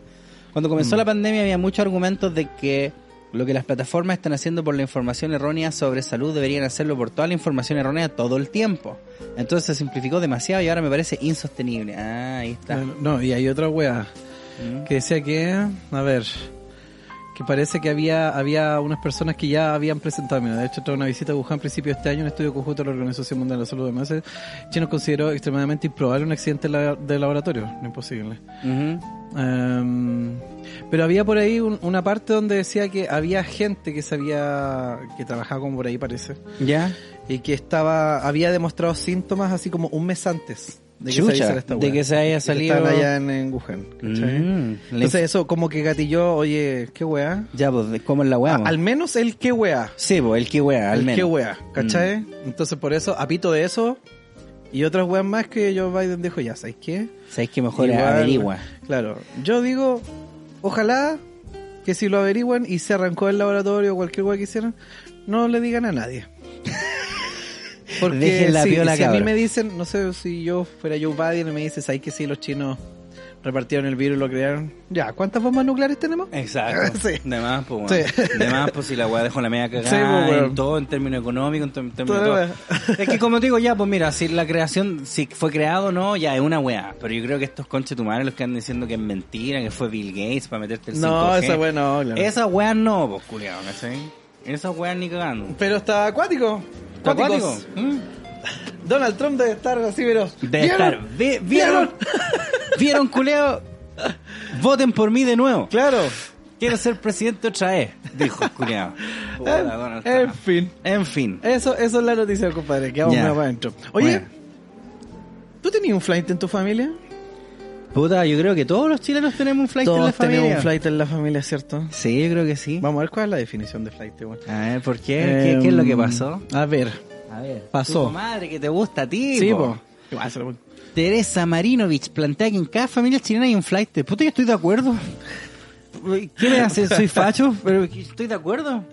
Cuando comenzó la pandemia había muchos argumentos de que lo que las plataformas están haciendo por la información errónea sobre salud deberían hacerlo por toda la información errónea todo el tiempo. Entonces se simplificó demasiado y ahora me parece insostenible. Ah, ahí está. No, y hay otra weá Mm. que decía que, a ver, que parece que había había unas personas que ya habían presentado, mira, de hecho, tras una visita a Wuhan a principios de este año, un estudio conjunto de la Organización Mundial de la Salud de MS, China consideró extremadamente improbable un accidente de laboratorio, no imposible. Em, pero había por ahí un- una parte donde decía que había gente que sabía, que trabajaba como por ahí parece, ¿Ya? y que estaba, había demostrado síntomas así como un mes antes de que Chucha, se hiciera esta de weá. que se haya salido- allá en, en Wuhan, ¿cachai? Mm, Entonces eso como que gatilló, oye, qué weá. Ya, pues, ¿cómo es la weá? Al menos el qué weá. Sí, pues, el que weá, al el menos. qué weá, ¿cachai? Mm. Entonces por eso, apito de eso, y otras weas más que Joe Biden dijo, ya, ¿sabes qué? ¿Sabes que mejor Igual, averigua? Claro, yo digo, ojalá que si lo averiguan y se arrancó el laboratorio o cualquier weá que hicieran, no le digan a nadie. Porque Dejen la si, piola, si a mí cabra. me dicen, no sé si yo fuera Joe Biden y me dices, ¿sabes que si los chinos repartieron el virus y lo crearon? Ya, ¿cuántas bombas nucleares tenemos? Exacto. Sí. De más, pues, weón. Sí. De más, pues, si la weá dejó la media cagada Sí, pues, weón. en todo, en términos económicos, en términos Toda de todo. Es que como te digo, ya, pues mira, si la creación, si fue creado o no, ya es una weá. Pero yo creo que estos conches tumares los que andan diciendo que es mentira, que fue Bill Gates para meterte el 5G. No, esa weá no, claro. Esa weá no, pues, culiado, ¿cachai? Esa weá ni cagando. Pero está acuático. ¿Está Cuáticos. acuático? ¿Mm? Donald Trump debe estar así, pero. Debe ¿Vieron? estar. Vi- ¿Vieron? ¿Vieron, culeo? Voten por mí de nuevo. Claro. Quiero ser presidente otra vez, dijo culiao. En Trump. fin. En fin. Eso, eso es la noticia, compadre. Que vamos Ya. más adentro. Oye, Bueno. ¿tú tenías un flight en tu familia? Puta, yo creo que todos los chilenos tenemos un flight en la Todos familia. tenemos un flight en la familia, ¿cierto? Sí, yo creo que sí. Vamos a ver cuál es la definición de flight, igual. A ver, ¿por qué? ¿Qué, qué es lo que pasó? A ver. A ver. Pasó. Tu madre que te gusta a ti, Sí, po. po. Teresa Marinovich plantea que en cada familia chilena hay un flight. Puta, yo estoy de acuerdo. ¿Qué me hace? ¿Soy facho? Pero estoy de acuerdo.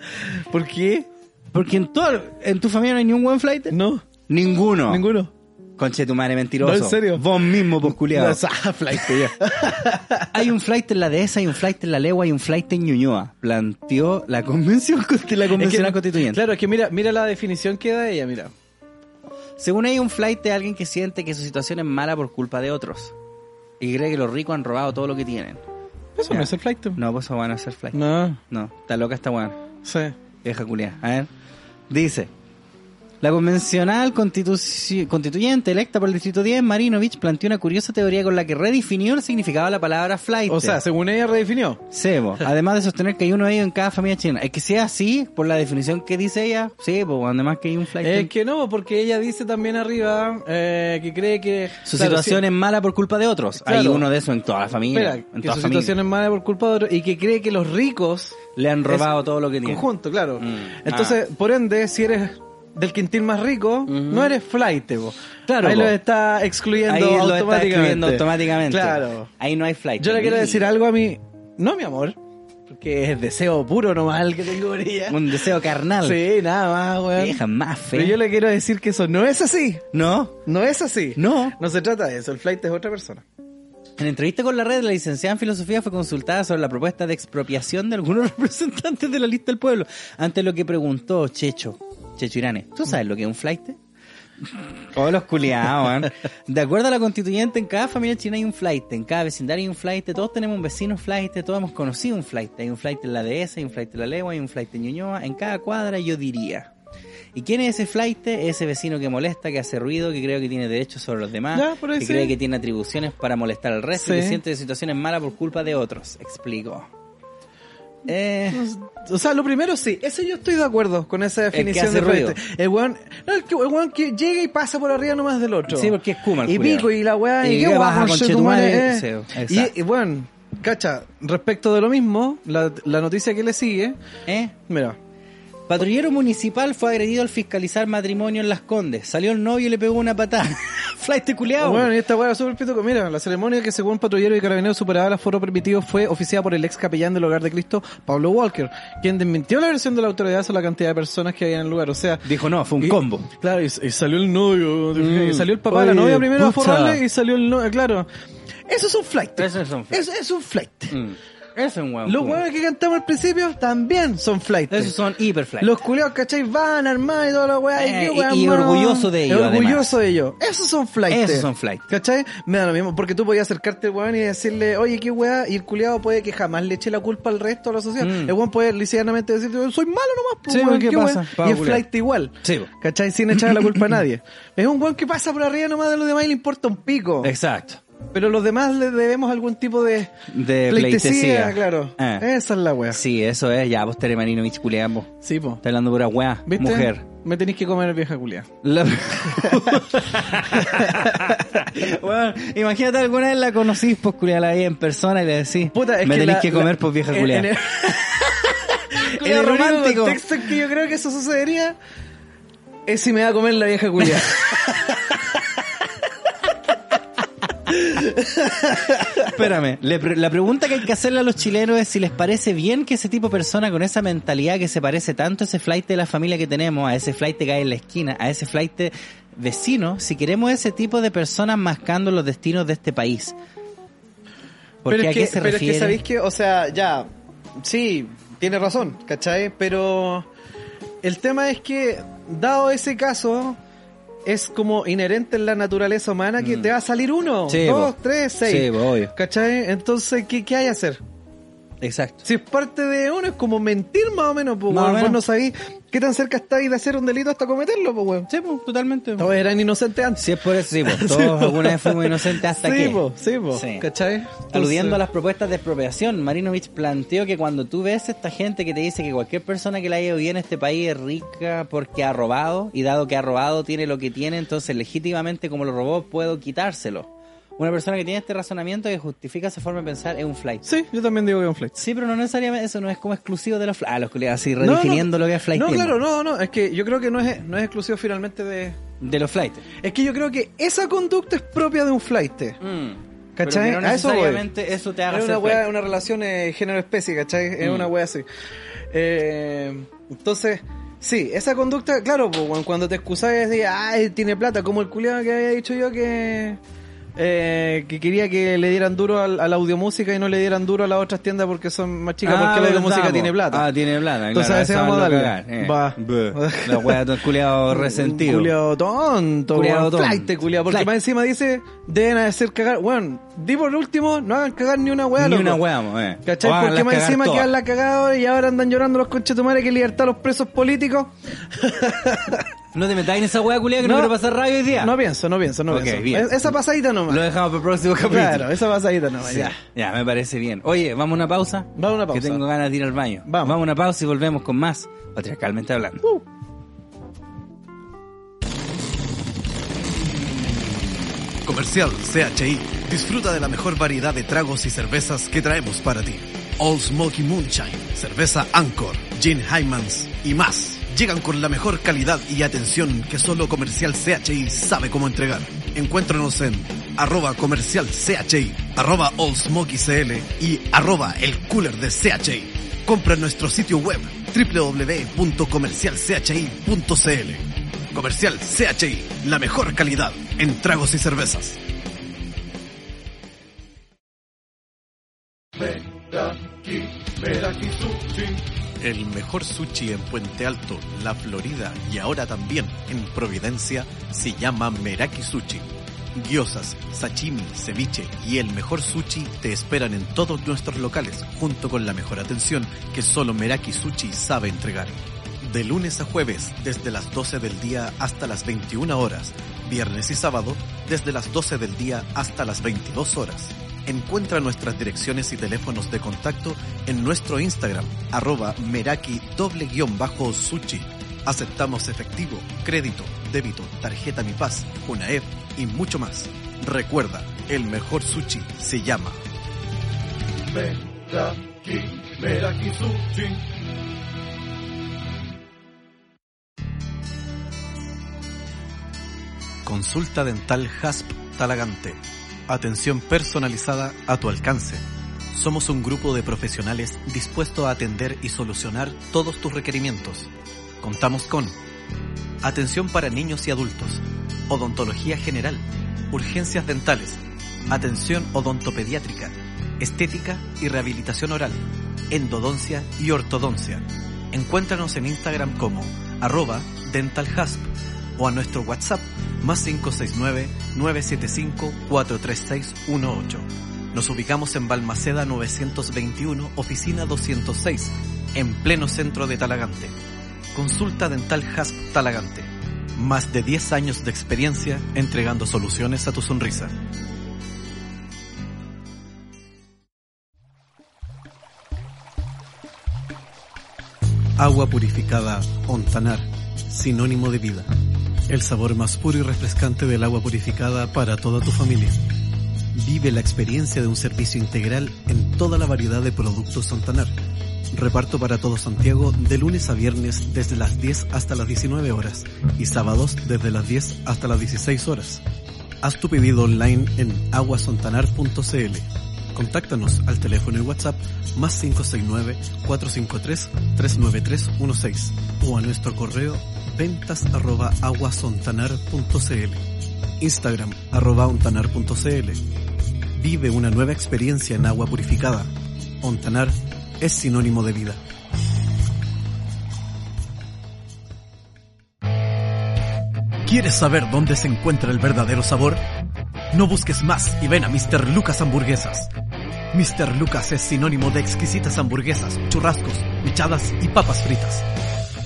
¿Por qué? Porque en todo, en tu familia no hay ni un buen flight. No. Ninguno. Ninguno. Conche tu madre mentiroso. No, en serio. Vos mismo, pues culiado. No, flight. Hay un flight en la dehesa, hay un flight en la legua, hay un flight en Ñuñoa. Planteó la convención, la Es que- constituyente. Claro, es que mira, mira la definición que da ella, mira. Según ella, un flight de alguien que siente que su situación es mala por culpa de otros. Y cree que los ricos han robado todo lo que tienen. Eso Ya. no es el flight. No, pues eso van a hacer flight. No, No. está loca esta weón. Sí. Vieja culia. A ver. Dice. La convencional constituyente electa por el Distrito 10, Marinovich, planteó una curiosa teoría con la que redefinió el significado de la palabra flight. O sea, según ella redefinió. Sebo, además de sostener que hay uno de ellos en cada familia chilena. Es que sea así, por la definición que dice ella, sí, pues además que hay un flight. Es que no, porque ella dice también arriba eh, que cree que... Su claro, situación sí- es mala por culpa de otros. Hay uno de esos en toda la familia. Espera, en que toda su familia. situación es mala por culpa de otro y que cree que los ricos Le han robado todo lo que tienen. conjunto, claro. Mm. Entonces, por ende, si eres del quintil más rico, no eres flight, po. Claro, Ahí po. lo está excluyendo Ahí lo está automáticamente. excluyendo automáticamente. Claro. Ahí no hay flight. Yo le quiero decir algo a mi... No, mi amor. Porque es deseo puro nomás el que tengo por ella. Un deseo carnal. Sí, nada más, weón. Vieja más fe. Pero yo le quiero decir que eso no es así. No. No es así. No. No se trata de eso. El flight es otra persona. En entrevista con la red, la licenciada en filosofía fue consultada sobre la propuesta de expropiación de algunos representantes de la lista del pueblo. Ante lo que preguntó Checho, Checho Irane, ¿tú sabes lo que es un flight? Todos los culiados. De acuerdo a la constituyente, en cada familia china hay un flight, en cada vecindario hay un flight, todos tenemos un vecino flight, todos hemos conocido un flight. Hay un flight en la DS, hay un flight en la Legua, hay un flight en Ñuñoa, en cada cuadra yo diría. ¿Y quién es ese flight? Ese vecino que molesta, que hace ruido, que cree que tiene derechos sobre los demás, Ya, que sí. cree que tiene atribuciones para molestar al resto y que siente situaciones malas por culpa de otros. Explico. Eh, O sea, lo primero sí, eso yo estoy de acuerdo con esa que definición hace de ruido. El weón, no, el, que, el weón que llega y pasa por arriba nomás del otro. Sí, porque es Kuma el Y culiao. pico y la weá, Y y qué baja, guapo, conchetumare, eh. sí, Y, y bueno, cacha, respecto de lo mismo, la, la noticia que le sigue, ¿eh? mira, Patrullero municipal fue agredido al fiscalizar matrimonio en Las Condes. Salió el novio y le pegó una patada. Flight culiao. Bueno, y esta weá súper pituco. Mira, la ceremonia que según patrulleros y carabineros superaba el aforo permitido fue oficiada por el ex capellán del Hogar de Cristo, Pablo Walker, quien desmintió la versión de la autoridad sobre la cantidad de personas que había en el lugar. O sea, Dijo no, fue un y- combo. Claro, y, y salió el novio, Mm. y salió el papá de la novia primero a forrarle y salió el novio, claro. Eso es un flight. Eso es un flight. Eso es un flight. Mm. Eso es un hueón. Los huevos que cantamos al principio también son flight. Esos son hiperflight. Los culiados, ¿cachai? Van armados y toda la weá. Eh, qué y- y más. orgulloso de ello, Orgulloso de ello. Esos son flight. Esos son flight. ¿Cachai? Me da lo mismo, porque tú podías acercarte al weón y decirle, oye, qué weá, y el culiado puede que jamás le eche la culpa al resto de la sociedad. Mm. El weón puede lisianamente decirte, soy malo nomás, pues, Sí, weón, ¿qué weá. pasa? Y es flight igual. Sí. ¿Cachai? Sin echar la culpa a nadie. Es un weón que pasa por arriba nomás de los demás y le importa un pico. Exacto. Pero los demás le debemos algún tipo de De pleitesía, pleitesía. claro. Ah. Esa es la weá. Sí, eso es. Ya, vos Teremarino Mich culeamos. Sí, po. Está hablando pura weá. ¿Viste? Mujer. Me tenéis que comer vieja culia. La- Bueno, imagínate alguna vez la conocís, pues culiá, la vi en persona y le decís, Puta, es me tenéis que comer, la- pues vieja culiá. En el, en el romántico. contexto en que yo creo que eso sucedería es si me va a comer la vieja culia. Espérame, le la pregunta que hay que hacerle a los chilenos es si les parece bien que ese tipo de persona con esa mentalidad que se parece tanto a ese flight de la familia que tenemos, a ese flight que hay en la esquina, a ese flight vecino, si queremos ese tipo de personas mascando los destinos de este país. Porque pero a es qué que, se pero refiere? es que sabéis que, o sea, ya, sí, tiene razón, ¿cachai? Pero el tema es que, dado ese caso, es como inherente en la naturaleza humana que Mm. te va a salir uno, Sí, dos, tres, seis. Sí. ¿Cachai? Entonces, ¿qué, qué hay que hacer? Exacto. Si es parte de uno, es como mentir más o menos, pues, Más weón. Vos no sabéis qué tan cerca estáis de hacer un delito hasta cometerlo, pues, weón. Sí, pues, totalmente. Todos eran inocentes antes. Si es por eso, sí, pues, todos alguna vez fuimos inocentes hasta sí, que... po, sí, po, Sí. ¿cachai? Aludiendo a las propuestas de expropiación, Marinovich planteó que cuando tú ves a esta gente que te dice que cualquier persona que le haya ido bien a este país es rica porque ha robado, y dado que ha robado tiene lo que tiene, entonces legítimamente como lo robó puedo quitárselo. Una persona que tiene este razonamiento que justifica esa forma de pensar es un flight. Sí, yo también digo que es un flight. Sí, pero no necesariamente, eso no es como exclusivo de los flight. Ah, los culiados así, redefiniendo lo que es flight. No, claro, no, no, es que yo creo que no es, no es exclusivo finalmente de... De los flights. Es que yo creo que esa conducta es propia de un flight. Mm. ¿Cachai? Pero que no A eso necesariamente eso te haga Es una wea, flight. una relación eh, género-especie, ¿cachai? Es Mm. una wea así. Eh, entonces, sí, esa conducta, claro, pues, cuando te excusas y decís, ay, tiene plata, como el culiado que había dicho yo que... eh, que quería que le dieran duro al- a la audiomúsica y no le dieran duro a las otras tiendas porque son más chicas, Ah, porque la audiomúsica tiene plata. Ah, tiene plata. Entonces claro, a eso vamos a darle. que eh. Va. La wea de culiado resentido. Culeado tonto, Culiao weón. tonto. Flight, culiao, porque Flight. más encima dice, deben hacer cagar. Bueno, di por último, no hagan cagar ni una weá, Ni loco. una wea, mo, eh. ¿Cachai? O Porque más encima todas. quedan la cagada y ahora andan llorando los conchetumares que libertad a los presos políticos. No te metáis en esa wea culiada que no, quiero pasar radio hoy día. No pienso, no pienso, no Ok, pienso. bien. Es- Esa pasadita nomás. Lo dejamos para el próximo capítulo. Claro, esa pasadita nomás, Sí. ya. Ya, me parece bien. Oye, vamos a una pausa. Vamos a una pausa. Que tengo ganas de ir al baño. Vamos. a una pausa y volvemos con más. Patriarcalmente hablando. Uh. Comercial CHI. Disfruta de la mejor variedad de tragos y cervezas que traemos para ti. All Smoky Moonshine, cerveza Anchor, Gin Hymans y más. Llegan con la mejor calidad y atención que solo Comercial CHI sabe cómo entregar. Encuéntranos en arroba comercial CHI, arroba CL y arroba el cooler de CHI. Compra en nuestro sitio web www.comercialchi.cl. Comercial CHI, la mejor calidad en tragos y cervezas. El mejor sushi en Puente Alto, La Florida y ahora también en Providencia se llama Meraki Sushi. Gyozas, sashimi, ceviche y el mejor sushi te esperan en todos nuestros locales, junto con la mejor atención que solo Meraki Sushi sabe entregar. de lunes a jueves desde las 12 del día hasta las 21 horas, viernes y sábado desde las 12 del día hasta las 22 horas. Encuentra nuestras direcciones y teléfonos de contacto en nuestro Instagram, arroba meraki doble guion bajo sushi. Aceptamos efectivo, crédito, débito, tarjeta Mi Paz, UNAEP y mucho más. Recuerda, el mejor sushi se llama Meraki, Meraki Sushi. Consulta Dental HASP Talagante. Atención personalizada a tu alcance. Somos un grupo de profesionales dispuestos a atender y solucionar todos tus requerimientos. Contamos con atención para niños y adultos, odontología general, urgencias dentales, atención odontopediátrica, estética y rehabilitación oral, endodoncia y ortodoncia. Encuéntranos en Instagram como arroba dentalhasp o a nuestro WhatsApp más 569-975-43618. Nos ubicamos en Balmaceda 921, oficina 206, en pleno centro de Talagante. Consulta Dental Hasp Talagante. Más de 10 años de experiencia entregando soluciones a tu sonrisa. Agua purificada Ontanar, sinónimo de vida. El sabor más puro y refrescante del agua purificada para toda tu familia. Vive la experiencia de un servicio integral en toda la variedad de productos Ontanar. Reparto para todo Santiago de lunes a viernes desde las 10 hasta las 19 horas y sábados desde las 10 hasta las 16 horas. Haz tu pedido online en aguasontanar.cl. Contáctanos al teléfono y WhatsApp más 569-453-39316 o a nuestro correo ventas arroba aguasontanar.cl Instagram arroba ontanar.cl Vive una nueva experiencia en agua purificada. Ontanar es sinónimo de vida. ¿Quieres saber dónde se encuentra el verdadero sabor? No busques más y ven a Mr. Lucas Hamburguesas. Mr. Lucas es sinónimo de exquisitas hamburguesas, churrascos, michadas y papas fritas.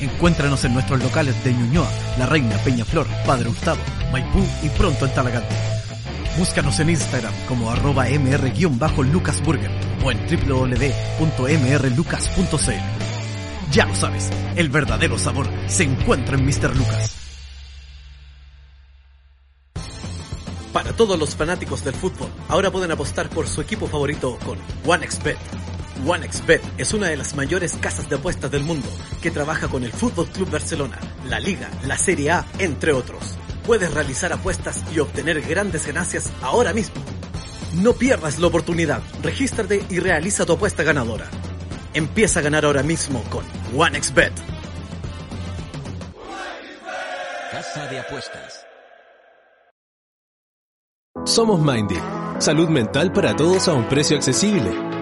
Encuéntranos en nuestros locales de Ñuñoa, La Reina, Peñaflor, Padre Hurtado, Maipú y pronto en Talagante. Búscanos en Instagram como arroba mr-lucasburger o en www.mrlucas.cl. Ya lo sabes, el verdadero sabor se encuentra en Mr. Lucas. Para todos los fanáticos del fútbol, ahora pueden apostar por su equipo favorito con OneXBet. OneXBet es una de las mayores casas de apuestas del mundo que trabaja con el Fútbol Club Barcelona, la Liga, la Serie A, entre otros. Puedes realizar apuestas y obtener grandes ganancias ahora mismo. No pierdas la oportunidad, regístrate y realiza tu apuesta ganadora. Empieza a ganar ahora mismo con OneXBet. Casa de apuestas. Somos Mindy, salud mental para todos a un precio accesible.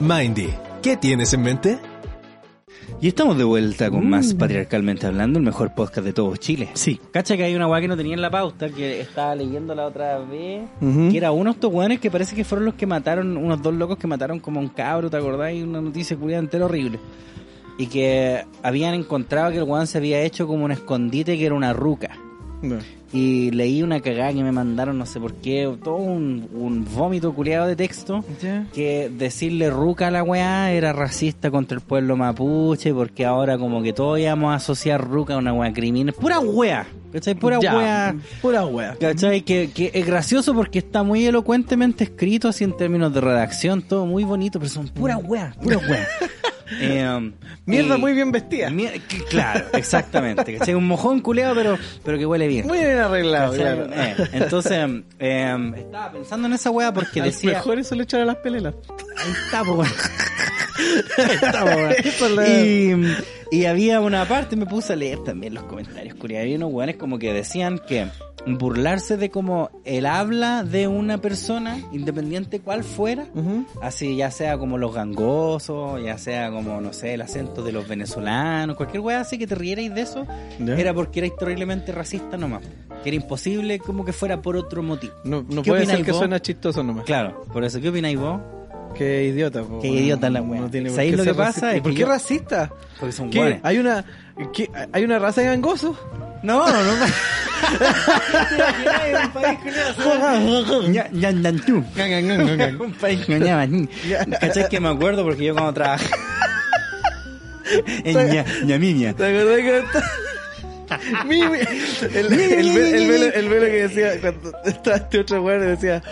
Mindy, ¿qué tienes en mente? Y estamos de vuelta con más Patriarcalmente Hablando, el mejor podcast de todo Chile. Sí. Cacha que hay una weá que no tenía en la pauta, que estaba leyendo la otra vez, Ujú. que era uno de estos weones que parece que fueron los que mataron, unos dos locos que mataron como un cabro, ¿te acordás? Y una noticia culiada entera horrible. Y que habían encontrado que el weón se había hecho como un escondite que era una ruca. No. Y leí una cagada que me mandaron, no sé por qué, todo un, un vómito culiado de texto. Que decirle ruca a la weá era racista contra el pueblo mapuche, porque ahora como que todos íbamos a asociar ruca a una weá criminal. Pura weá, ¿cachai? Pura weá. Pura wea. ¿Cachai? Que, que es gracioso porque está muy elocuentemente escrito así en términos de redacción, todo muy bonito, pero son pura weá, pura weá. Eh, Mierda y- muy bien vestida. Mier- claro, exactamente. ¿cachai? Un mojón culeado, pero, pero que huele bien. Muy bien arreglado, claro. Eh, entonces, eh, estaba pensando en esa weá porque decía. mejor eso le echar a las pelelas. Ahí está, po, y, y había una parte, me puse a leer también los comentarios, curiosos. Había unos weones como que decían que burlarse de como el habla de una persona, independiente cuál fuera, así ya sea como los gangosos, ya sea como, no sé, el acento de los venezolanos, cualquier wea así que te rierais de eso, era porque erais terriblemente racista nomás. Que era imposible como que fuera por otro motivo. No, no ¿Qué puede ser que suena chistoso nomás. Claro, por eso, ¿qué opináis vos? Qué idiota, po, Qué idiota la wea. No tiene por ¿Sabéis qué lo que pasa? Es ¿Y por que qué yo- racista? Porque son ¿Qué? ¿Hay una, qué? ¿Hay una raza de gangosos? No, no, no. Un país. ¿Cachai que me acuerdo? Porque yo cuando trabajé en ña, ñamimia. ¿Te acordás que el, el, el, el velo, el velo que decía cuando estaba este otro weón decía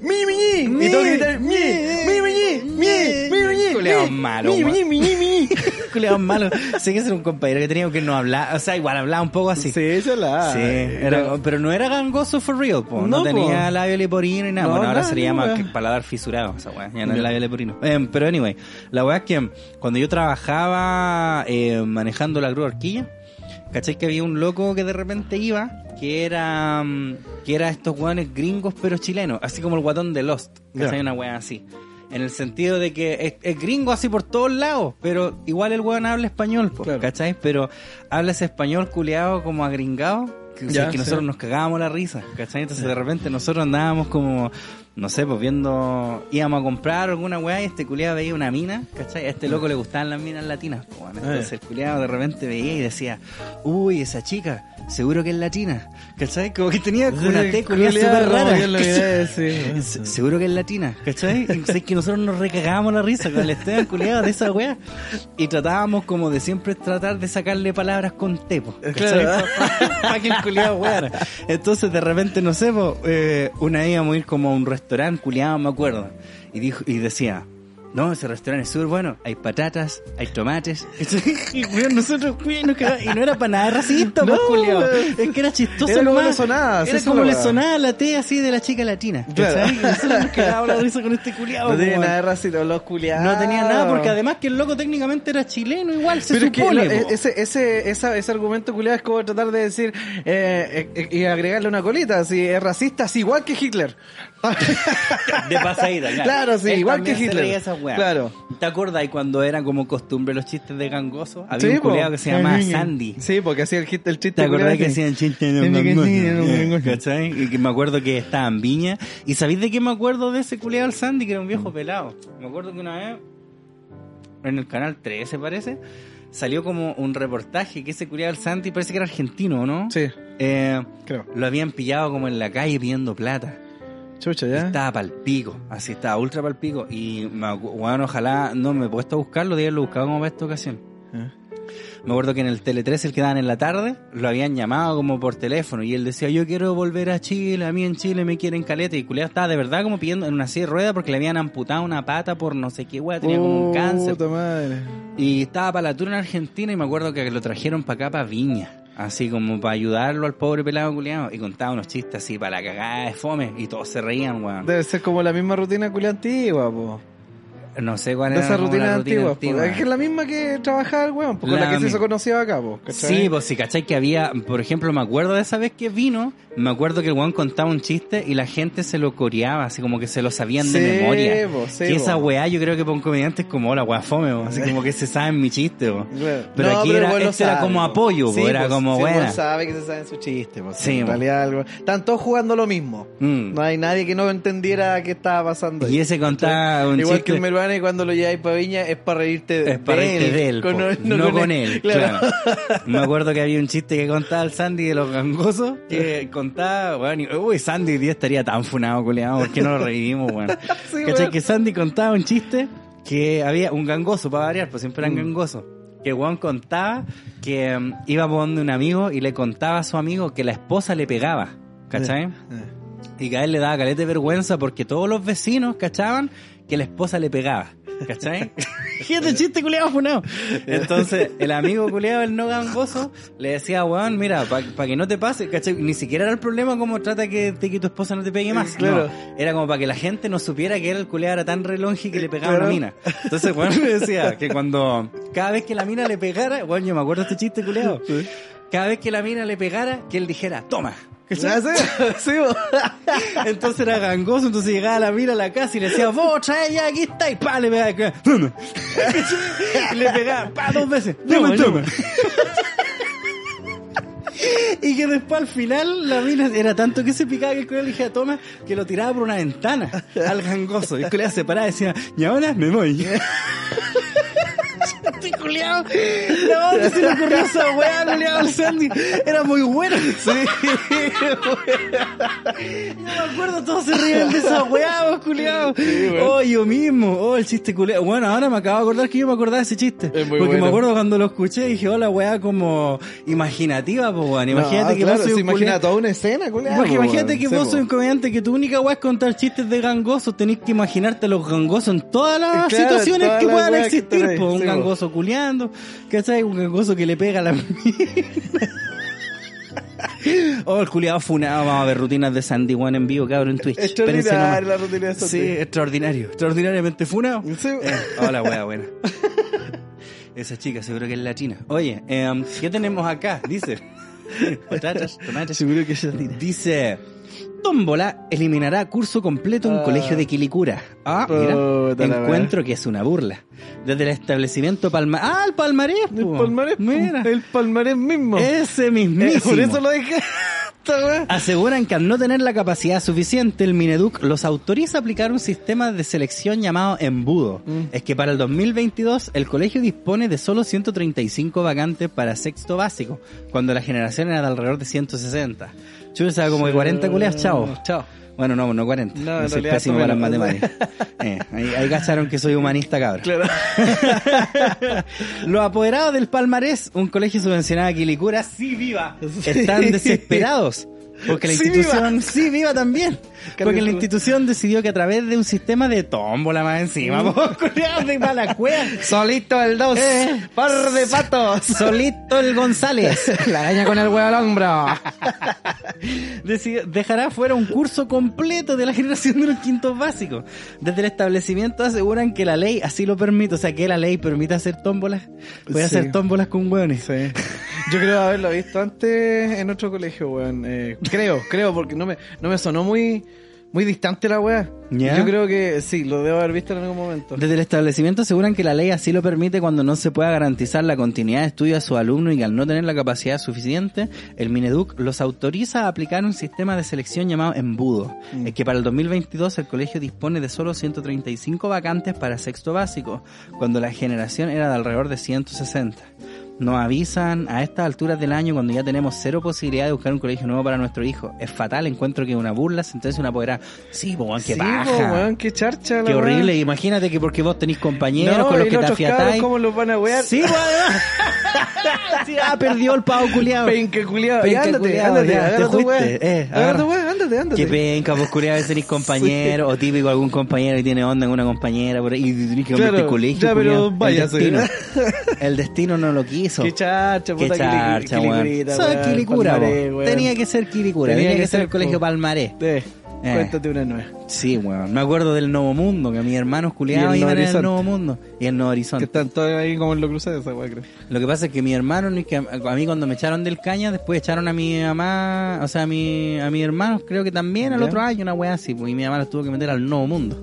mi mi mi y todo gritar mi mi mi mi mi mi Culeado mi, malo, mi mi mi mi Culeado malo. Sé que ese era un compañero que teníamos que no hablar. O sea, igual hablaba un poco así. sí eso la Sí, era- pero no era gangoso for real, po. No, No, tenía po. labio leporino ni nada. No, bueno, ahora nada, se le llama paladar fisurado, esa weá. Ya no es labio leporino. Eh, pero anyway, la weá es que cuando yo trabajaba eh, manejando la grúa horquilla, ¿cachai? Que había un loco que de repente iba, que era mm, que era estos weones gringos pero chilenos, así como el guatón de Lost, ¿cachai? Ya. Una weá así. En el sentido de que es, es gringo así por todos lados, pero igual el weón habla español, po, Claro. ¿cachai? Pero habla ese español culeado como agringado, que, o sea, que sí. nosotros nos cagábamos la risa, ¿cachai? Entonces de repente nosotros andábamos como, no sé, pues viendo, íbamos a comprar alguna weá y este culeado veía una mina, ¿cachai? A este loco le gustaban las minas latinas, pues, bueno. entonces Ah, el culeado de repente veía y decía, uy, esa chica, seguro que es latina, ¿cachai? Como que tenía una T culiada súper rara. ¿cachai? miré, sí. Se- Seguro que es latina, ¿cachai? Y es que nosotros nos recagábamos la risa con el Esteban culiado de esa wea. Y tratábamos como de siempre tratar de sacarle palabras con tepo. Claro. Para que el culiado weara. Entonces de repente, no sé, po, eh, una íbamos a ir como a un restaurante culiado, me acuerdo. Y dijo, y decía, no, ese restaurante es súper bueno, hay patatas, hay tomates. Y weón, nosotros, weón, nos cagamos. y no era para nada racista, No, pues, culiao. weón. Es que era chistoso Era como nomás. le sonaba, Era como le sonaba la T así de la chica latina. Claro. ¿cachai? Y nosotros nos cagábamos la risa con este culiado. No tiene weón. nada de racista, los culiados. No tenía nada, porque además que el loco técnicamente era chileno, igual se Pero es que supone. lo- ese, ese, esa- ese argumento culiado es como tratar de decir eh, eh, y agregarle una colita, si es racista, es igual que Hitler. De pasadita, claro. Claro, sí, Él igual que Hitler. esa. Claro. ¿Te acuerdas cuando era como costumbre los chistes de gangoso? Había Sí, un culiado po. que se llamaba Sandy. Sí, porque hacía el, el chiste ¿Te acordás que hacían chistes de los gangoso? ¿Cachai? Y que me acuerdo que estaba en Viña. ¿Y sabéis de qué me acuerdo de ese culiado el Sandy? Que era un viejo pelado. Me acuerdo que una vez, en el canal 13 parece, salió como un reportaje que ese culiado el Sandy parece que era argentino, ¿no? Sí, Eh, creo. lo habían pillado como en la calle pidiendo plata. Chucha, ya. Estaba pal pico, así estaba ultra pal pico. Y bueno, ojalá no me he puesto a buscarlo, de haberlo buscado como para esta ocasión. Ah. Me acuerdo que en el Tele 13, el que daban en la tarde, lo habían llamado como por teléfono y él decía, yo quiero volver a Chile, a mí en Chile me quieren caleta. Y culiado estaba de verdad como pidiendo en una silla de ruedas porque le habían amputado una pata por no sé qué wea, tenía como un cáncer. Madre. Y estaba para la tour en Argentina y me acuerdo que lo trajeron para acá, para Viña. Así como para ayudarlo al pobre pelado culiado. Y contaba unos chistes así para la cagada de fome. Y todos se reían, weón. Debe ser como la misma rutina culia antigua, po. No sé cuál era la rutina antiguas, po. Es que es la misma que trabajaba el weón, po, con La la que se hizo conocido acá, po. ¿cachai? Sí, pues sí, ¿cachai? Que había, por ejemplo, me acuerdo de esa vez que vino, me acuerdo que el weón contaba un chiste y la gente se lo coreaba, así como que se lo sabían de memoria. sí, que esa weá yo creo que para un comediante es como la weá fome, así como que se saben mi chiste. Pero No, aquí el era, era como po. apoyo, Sí, era pues, como sí, buena. sabe que se sabe su chiste, pues. Sí, en realidad algo. Están todos jugando lo mismo. Mm. No hay nadie que no entendiera qué estaba pasando. ahí. Y ese contaba un Igual chiste- que el Meruane cuando lo lleváis para Viña es para reírte de Es para reírte de él, no, con él, claro. Me acuerdo que había un chiste que contaba el Sandy de los gangosos, que contaba, bueno, y- uy, Sandy hoy día estaría tan funado, culiado, ¿por qué no lo? Sí, ¿Cachai? weón. Que Sandy contaba un chiste que había un gangoso, para variar, pues siempre eran gangosos. Que Juan contaba que mm, iba por donde un amigo y le contaba a su amigo que la esposa le pegaba, ¿cachai? Y que a él le daba caleta de vergüenza porque todos los vecinos cachaban que la esposa le pegaba. ¿Cachai? Este chiste culiado funado. Entonces, el amigo culiado, el no gangoso, le decía, weón, mira, para que no te pase, ¿cachai? Ni siquiera era el problema como trata que, que tu esposa no te pegue más. Claro. No, era como para que la gente no supiera que era el culiado era tan relongi que le pegaba a la mina. Entonces, weón, le decía que cuando, cada vez que la mina le pegara, weón, yo me acuerdo de este chiste culiado. Cada vez que la mina le pegara, que él dijera, toma. ¿Ya sé? Sí. Entonces era gangoso, entonces llegaba la mina a la casa y le decía, vos trae ya, aquí está, y pa, le pegaba, toma. Y le pegaba, pa, dos veces, toma, toma. Y que después al final la mina era tanto que se picaba que el colega le dijera, toma, que lo tiraba por una ventana al gangoso. Y el colega se paraba y decía, y ahora me voy. Este culiao, no, que se le ocurrió esa weá, culiao, al Sandy. Era muy buena. Sí, Yo me acuerdo, todos se ríen de esa weá, vos, culiao. Oh, yo mismo, oh, el chiste culiao. Bueno, ahora me acabo de acordar que yo me acordaba de ese chiste. Es muy porque bueno. me acuerdo cuando lo escuché y dije, oh, la weá como imaginativa, pues weón. Imagínate No, que claro, vos soy un imagina toda una escena, culiao. porque imagínate que Sí, vos po. un comediante que tu única weá es contar chistes de gangosos, tenés que imaginarte los gangosos en todas las Claro, situaciones que puedan existir. un sí, po. Gangoso culeando, ¿cachai? Un gangoso que le pega a la. Oh, el culiado funado, vamos a ver rutinas de Sandy One en vivo, cabrón, en Twitch. Nomás. la rutina de Sí, Sandy. extraordinario, extraordinariamente funado. Sí. Eh, hola, wea, buena. Esa chica seguro que es latina. Oye, eh, ¿qué tenemos acá? Dice. Seguro que ella tira. Dice, Tómbola eliminará curso completo en Ah. colegio de Quilicura. Ah, mira, Puta encuentro que es una burla. Desde el establecimiento Palma... Ah, el Palmarés, El palmarés. Mira, el palmarés mismo. ese Eh, mismísimo. por eso lo dejé. Aseguran que al no tener la capacidad suficiente, el Mineduc los autoriza a aplicar un sistema de selección llamado embudo. Mm. Es que para el 2022 el colegio dispone de solo 135 vacantes para sexto básico, cuando la generación era de alrededor de 160. Chusa, como de 40 culeas, chao. Chao. Bueno, no, no 40. No, en soy pésimo para las matemáticas. Eh, ahí, ahí cacharon que soy humanista, cabrón. Claro. Los apoderados del Palmarés, un colegio subvencionado a Quilicura, sí viva, están desesperados. Porque la Sí institución, sí viva también. Porque la institución decidió que a través de un sistema de tómbola más encima, culiao, de mala cueva. Solito el dos. Eh. Par de patos. Solito el González. La araña con el huevo al hombro. Dejará fuera un curso completo de la generación de los quintos básicos. Desde el establecimiento aseguran que la ley así lo permite, o sea que la ley permite hacer tómbolas. Puede Sí. hacer tómbolas con hueones. Sí. Yo creo haberlo visto antes en otro colegio, weón. Eh, creo, creo, porque no me, no me sonó muy, muy distante la weá. Yo creo que sí, lo debo haber visto en algún momento. Desde el establecimiento aseguran que la ley así lo permite cuando no se pueda garantizar la continuidad de estudio a sus alumnos y que al no tener la capacidad suficiente, el Mineduc los autoriza a aplicar un sistema de selección llamado embudo. Es que para el 2022 el colegio dispone de solo 135 vacantes para sexto básico, cuando la generación era de alrededor de 160. Nos avisan a estas alturas del año cuando ya tenemos cero posibilidad de buscar un colegio nuevo para nuestro hijo. Es fatal, encuentro que una burla, sentencia una apoderada. Sí, po, weón, qué sí, paja. po, weón, qué charcha Qué horrible, imagínate que porque vos tenés compañeros No, con los que te afiatáis. ¿Cómo los van a wear? Sí, weón. sí, ah, perdió el pavo culiado. Penca culiado. Penca ándate, culiao, ándate, ya, agarra te tu weá. eh, ándate, ándate. Qué penca, pues culiado, a veces tenés compañeros, o típico algún compañero que tiene onda en una compañera por ahí, y tenés que Claro, colegio. ya, pero destino, el destino no lo quiso. Qué charcha, Qué puta charcha, weón. quilikurita, Soy weón, Quilicura, weón. Tenía que ser Quilicura, tenía, que, ser el colegio po. Palmarés. Eh. Cuéntate una nueva. Sí, weón. Me acuerdo del Nuevo Mundo, que mis hermanos culiados iban en el. Nuevo Mundo. Y el Nuevo Que Horizonte. están todos ahí como en lo cruzados esa weá, creo. Lo que pasa es que mi hermano, ni que a mí cuando me echaron del caña, después echaron a mi mamá, o sea, a mi, a mi hermano, creo que también al otro año, una wea así, pues, y mi mamá los tuvo que meter al nuevo mundo.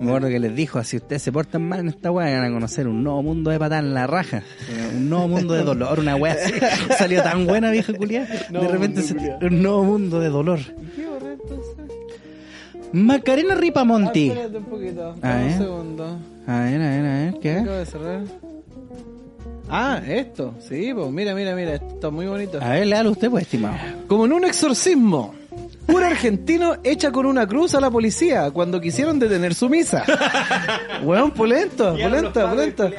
Me acuerdo que les dijo, si ustedes se portan mal en esta wea, van a conocer un nuevo mundo de patada en la raja. Eh, Un nuevo mundo de dolor, una wea así. Salió tan buena, vieja culia. De repente se- un nuevo mundo de dolor. Macarena Ripamonti. Espérate un poquito. Ah, ¿eh? Un segundo. A ver, a ver, a ver, ¿qué? Acabo de cerrar. Ah, esto. Sí, pues mira, mira, mira. Esto está muy bonito. A ver, léalo usted, pues, estimado. Como en un exorcismo. Un argentino echa con una cruz a la policía cuando quisieron detener su misa. Weón, polento, polenta, polenta.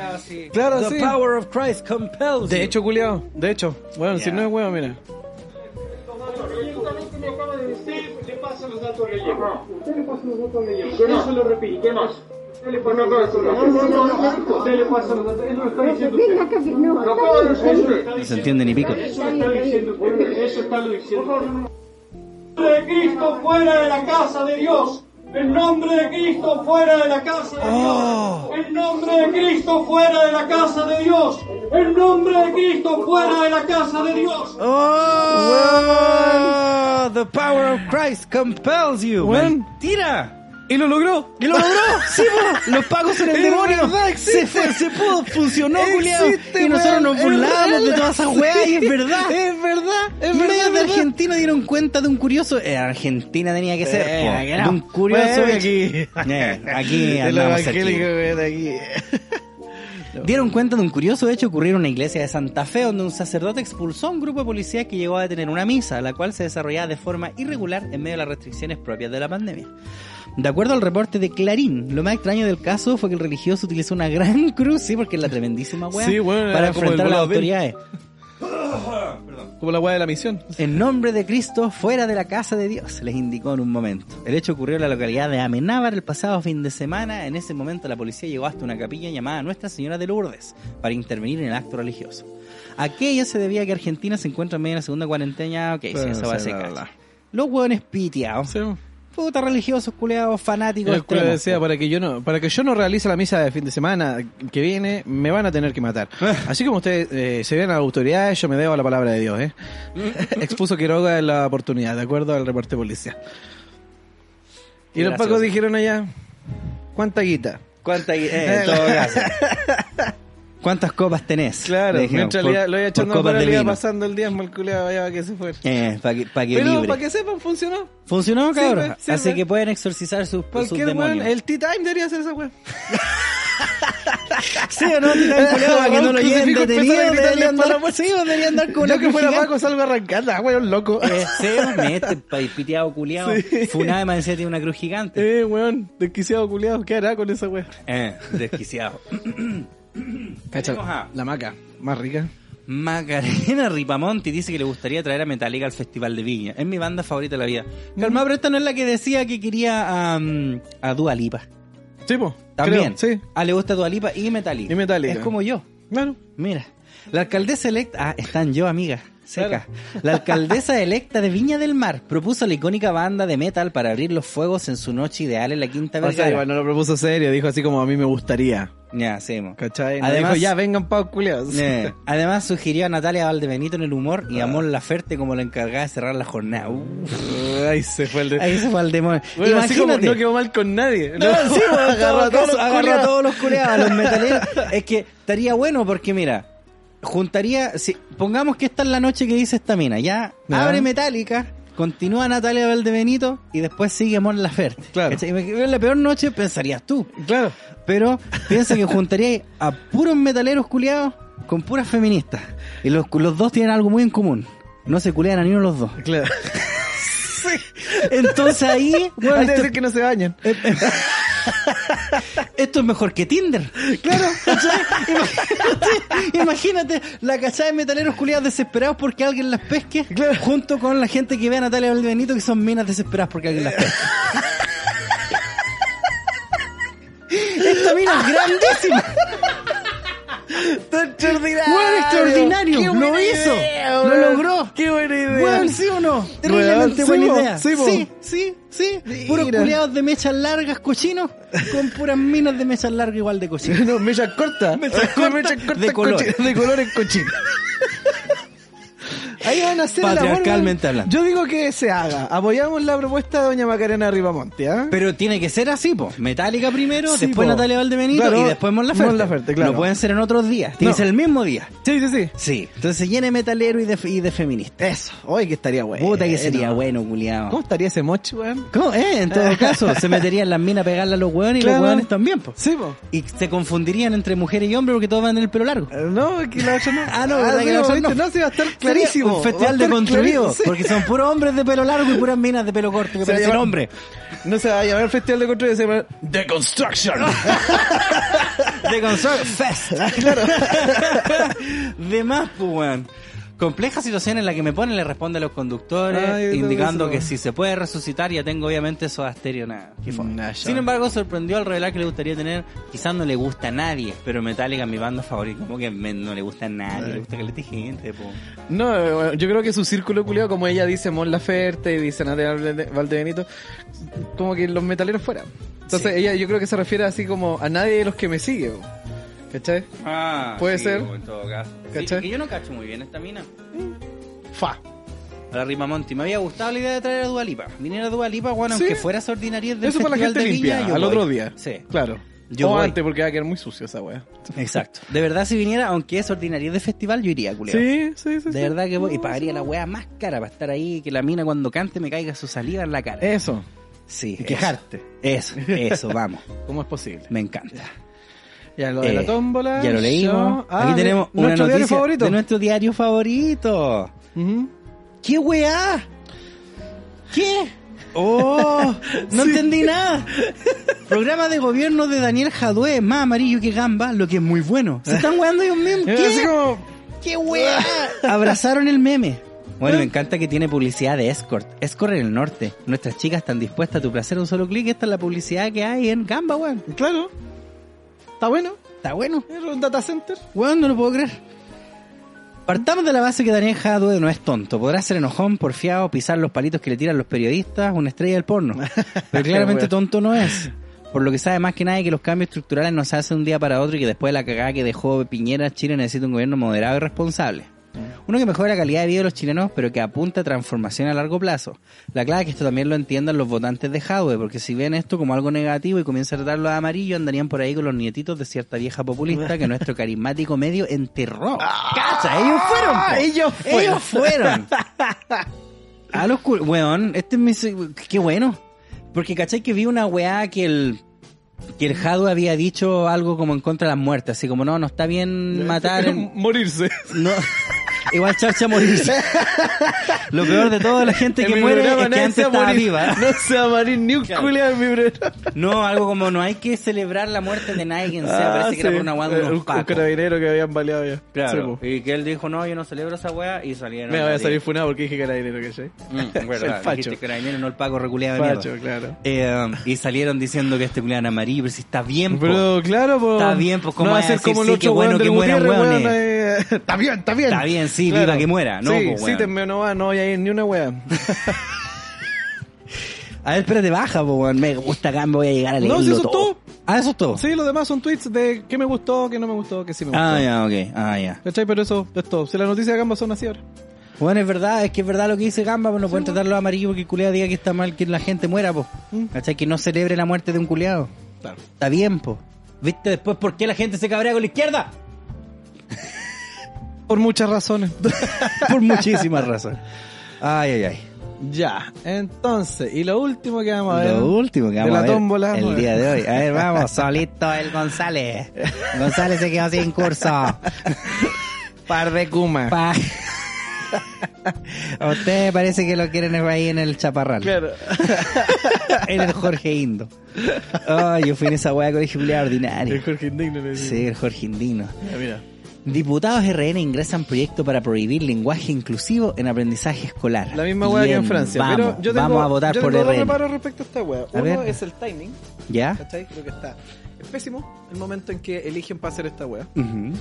Claro, sí. power of Christ compels De hecho, culiao. De hecho. Bueno, si no es weón, mira. me acaba de decir, le paso los datos rellenos. Usted le pasa los datos rellenos. Yo no se lo repito. ¿Qué más? No se entiende ni pico. Eso está diciendo. De Cristo fuera de la casa de Dios. En nombre de Cristo fuera de la casa de Dios. En nombre de Cristo fuera de la casa de Dios. En nombre de Cristo fuera de la casa de Dios. Oh, the power of Christ compels you. Weón. Mentira. Y lo logró. Y lo logró. Sí, po. Los pagos en el demonio. Se fue, se pudo, funcionó. Existe, Y nosotros nos burlábamos de todas esas weas y es verdad. Es verdad. Es Medios verdad. de Argentina dieron cuenta de un curioso. eh, Argentina tenía que ser. Eh, de un curioso. Aquí. Eh, aquí El andamos aquí. Dieron cuenta de un curioso hecho ocurrido en una iglesia de Santa Fe, donde un sacerdote expulsó a un grupo de policías que llegó a detener una misa, la cual se desarrollaba de forma irregular en medio de las restricciones propias de la pandemia. De acuerdo al reporte de Clarín, lo más extraño del caso fue que el religioso utilizó una gran cruz, sí, porque es la tremendísima weá, Sí, para enfrentar a las autoridades. Como la weá de la misión. En nombre de Cristo, fuera de la casa de Dios, les indicó en un momento. El hecho ocurrió en la localidad de Amenábar el pasado fin de semana. En ese momento la policía llegó hasta una capilla llamada Nuestra Señora de Lourdes para intervenir en el acto religioso. Aquello se debía a que Argentina se encuentra en medio de la segunda cuarentena. Ok, sí, eso va a ser. Los hueones piteados. Sí. Puta religiosos, culeados, fanáticos. El extremos, decía, para que yo no, para que yo no realice la misa de fin de semana que viene, me van a tener que matar. Así como ustedes eh, se ven a las autoridades, yo me debo a la palabra de Dios, ¿eh? Expuso Quiroga en la oportunidad, de acuerdo al reporte de policía. Y los pacos dijeron allá, ¿cuánta guita? ¿Cuánta, eh, en todo caso. ¿Cuántas copas tenés? Claro, dijeron, mientras por- le lo iba echando para le iba pasando el diezmo el culeado allá para que se fuera. Eh, para que, pa' que Pero libre. para que sepan, funcionó. ¿Funcionó, cabrón? Sirve, sirve. Así que pueden exorcizar sus, sus Cualquier weón, demonios. el tea time debería hacer esa weá. Sí o no, te dan culiado para que no lo lleven detenido. empezar a gritarle Deberían para andar, sí, deberían andar con una Yo que fuera Paco salgo arrancando, weón, loco. Eh, sí, pa- piteado culiado. Sí. Funada más encima tiene una cruz gigante. Eh, weón, desquiciado culiado, ¿qué hará con esa weá? Eh, desquiciado. Cacha, a- la maca, más rica. Macarena Ripamonti dice que le gustaría traer a Metallica al Festival de Viña. Es mi banda favorita de la vida. Calma, pero esta no es la que decía que quería a, mm, a Dua Lipa. Sí, po. También. creo, sí. Ah, le gusta Dua Lipa y Metallica. Y Metallica. Es como yo. Claro. Mira, la alcaldesa electa, ah, están yo, amiga, seca. La alcaldesa electa de Viña del Mar propuso la icónica banda de metal para abrir los fuegos en su noche ideal en la Quinta O sea, Vergara. igual no lo propuso serio, dijo así como a mí me gustaría. Ya, sí, mo. ¿Cachai? No Además- dijo, ya vengan pavos culiados. Eh, Además sugirió a Natalia Valdebenito en el humor y a Mon Laferte como la encargada de cerrar la jornada. Uh, Ahí se fue el de... ahí se fue al demonio. Bueno, así como Imagínate. no quedó mal con nadie. No, sí, bueno, en agarró a todo todos agarró a todos los culeados, a los metaleros. Es que estaría bueno porque, mira, juntaría. Si, pongamos que esta es la noche que dice esta mina. Ya, Ya. abre Metallica, continúa Natalia Valdebenito y después sigue Mon Laferte. Claro. En la peor noche pensarías tú. Claro. Pero piensa que juntaría a puros metaleros culiados con puras feministas. Y los, los dos tienen algo muy en común. No se culean a ninguno de los dos. Claro. Entonces ahí, bueno, esto- decir que no se bañan. Esto es mejor que Tinder. Claro, ¿cachai? Imagínate, imagínate la cachada de metaleros culiados desesperados porque alguien las pesque, junto con la gente que ve a Natalia Valdebenito que son minas desesperadas porque alguien las pesque. Esta mina es grandísima. Está extraordinario. Weón, extraordinario. Qué Lo hizo. idea, Lo logró. Qué buena idea. Weón, ¿sí o no? Terriblemente buena idea. sí, sí, sí, sí. Puros culiados de mechas largas cochinos con puras minas de mechas largas igual de cochinos. No, mechas cortas. Mechas cortas Mechas cortas de color. de colores cochinos. Ahí van a hacer el amor, Patriarcalmente hablando. Yo digo que se haga. Apoyamos la propuesta de doña Macarena Ripamonte, ¿ah? Pero tiene que ser así, po. Metallica primero, Sí, después po. Natalia Valdebenito Claro, y después Mon Laferte. Mon Laferte, claro. No pueden ser en otros días. Tiene No. que ser el mismo día. Sí, sí, sí. Sí. Entonces llene de metalero y de, y de feminista. Eso. Hoy que estaría bueno. Puta que sería bueno, culiao. ¿Cómo estaría ese mochi, weón? ¿Cómo? Eh, en todo caso, se meterían las minas a pegarle a los hueones y los hueones también, po. Sí, po. Y se confundirían entre mujer y hombre porque todos van tener el pelo largo. No, que la otra no. Ah, no, ¿verdad sí, que la otra no? No, sí, va a estar clarísimo. Un festival de sí. Porque son puros hombres de pelo largo y puras minas de pelo corto que Se parecen hombres. No se va a llamar Festival de Construcción, se va a llamar The Construction. De Construct Fest. claro. de más, pues. Compleja situación en la que me pone, le responde a los conductores, Ay, indicando eso. que si se puede resucitar, ya tengo obviamente Soda Stereo, nada. Nah. Sin embargo, sorprendió al revelar que le gustaría tener, quizás no le gusta a nadie, pero Metallica es mi banda favorita, como que me- no le gusta a nadie, le gusta que le esté gente, po. No, eh, yo creo que su círculo culiado, como ella dice Mon Laferte y dice Natalia Valde- Valdebenito, como que los metaleros fuera. Entonces Sí. ella yo creo que se refiere así como a nadie de los que me sigue. ¿Cachai? Ah, Puede sí, ser. en todo caso. Sí, ¿Cachai? que yo no cacho muy bien esta mina. Fa. A la Rima Monti. Me había gustado la idea de traer a Dualipa. Viniera a Dualipa, bueno, Sí. aunque fuera esa ordinariedad del Eso para la gente limpia, yo al voy. otro día. Sí. Claro. Yo o voy. antes, porque va a quedar muy sucio esa wea. Exacto. De verdad, si viniera, aunque es ordinariedad de festival, yo iría, culeo. Sí, sí, sí. De sí. verdad que voy. Y pagaría la wea más cara para estar ahí, que la mina cuando cante me caiga su saliva en la cara. Eso. sí. y quejarte. Eso, eso, vamos. ¿Cómo es posible? Me encanta. Ya lo de Eh, la tómbola. Ya lo leímos. yo- Ah, Aquí tenemos una nuestro diario noticia favorito. de nuestro diario favorito. ¿Qué weá? ¿Qué? Oh, no entendí nada. Programa de gobierno de Daniel Jadue, más amarillo que gamba, lo que es muy bueno. Se están weando ellos mismos. Eh, Así ¿Qué? como, ¿Qué weá? Abrazaron el meme. Bueno, me encanta que tiene publicidad de Escort. Escort en el norte. Nuestras chicas están dispuestas a tu placer a un solo clic. Esta es la publicidad que hay en Gamba, weón. claro. Está bueno. Está bueno. Es un data center. Weón, no lo puedo creer. Partamos de la base que Daniel Jadue no es tonto. Podrá ser enojón, porfiado, pisar los palitos que le tiran los periodistas, una estrella del porno. Pero claramente tonto no es. Por lo que sabe más que nadie que los cambios estructurales no se hacen de un día para otro y que después de la cagada que dejó Piñera, Chile necesita un gobierno moderado y responsable. Uno que mejore la calidad de vida de los chilenos, pero que apunta a transformación a largo plazo. La clave es que esto también lo entiendan los votantes de Jadwe, porque si ven esto como algo negativo y comienzan a tratarlo de amarillo, andarían por ahí con los nietitos de cierta vieja populista que nuestro carismático medio enterró. ¡Cacha! ¡Ellos fueron! po. ellos fueron. ¡Ellos fueron! A los cul- weón, este es mi... Qué bueno. Porque cachai que vi una weá que el... Que el Jadwe había dicho algo como en contra de las muertes, así como no, no está bien matar en- Morirse. no. Igual charcha morirse. Lo peor de todo la gente que muere es que antes estaba viva. No se va a morir ni un culiao en mi programa. No, algo como no hay que celebrar la muerte de nadie quien sea. Ah, Parece que era por una weá de Eh, unos un, carabinero que habían baleado ya. Claro. y que él dijo, no, yo no celebro esa weá y salieron. Me voy a salir funado porque dije carabinero, ¿cachai? Mm, verdad, El facho. carabinero, no el paco reculeado de Facho, claro. Eh, y salieron diciendo que este culiado era amarillo, pero si está bien. Pero claro, pues. Está bien, pues, ¿cómo no va a ser como el otro bueno que mueran eh, Está bien, está bien. Está bien, sí, viva que muera, ¿no? Sí, pues, sí, te no va, no voy a ir ni una wea. A ver, espérate, baja, po, weón. Me gusta acá, me voy a llegar a leerlo No, si eso es todo. Ah, eso es todo. Sí, los demás son tweets de qué me gustó, qué no me gustó, qué sí me gustó. Ah, ya, ok. Ah, ya. ¿Cachai? Pero eso es todo. Si las noticias de Gamba son así ahora. Bueno, es verdad, es que es verdad lo que dice Gamba, pues no pueden tratarlo de amarillo porque el culeado diga que está mal que la gente muera, pues. Mm. ¿Cachai? Que no celebre la muerte de un culeado. Claro. Está bien, pues. ¿Viste después por qué la gente se cabrea con la izquierda? Por muchas razones. Por muchísimas razones. Ay, ay, ay. ya, entonces, y lo último que vamos a ver. Lo último que de vamos la a ver tómbola, el día de hoy. A ver, vamos, solito el González. González se quedó sin curso. Par de Kuma. Pa- A usted parece que lo quieren ahí en el chaparral. Claro. En el Jorge Indo. Ay, yo fui en esa weá colegio culiao El ordinario. Jorge Indigno le dice. Sí, el Jorge Indino. Mira, mira. Diputados RN ingresan proyecto para prohibir lenguaje inclusivo en aprendizaje escolar. La misma weá que en Francia. Vamos, pero yo tengo, vamos a votar yo por tengo dos RN. reparos respecto a esta. A Uno ver. es el timing. ¿Ya? ¿Cachai? Creo que está. Es pésimo el momento en que eligen para hacer esta. Ujú.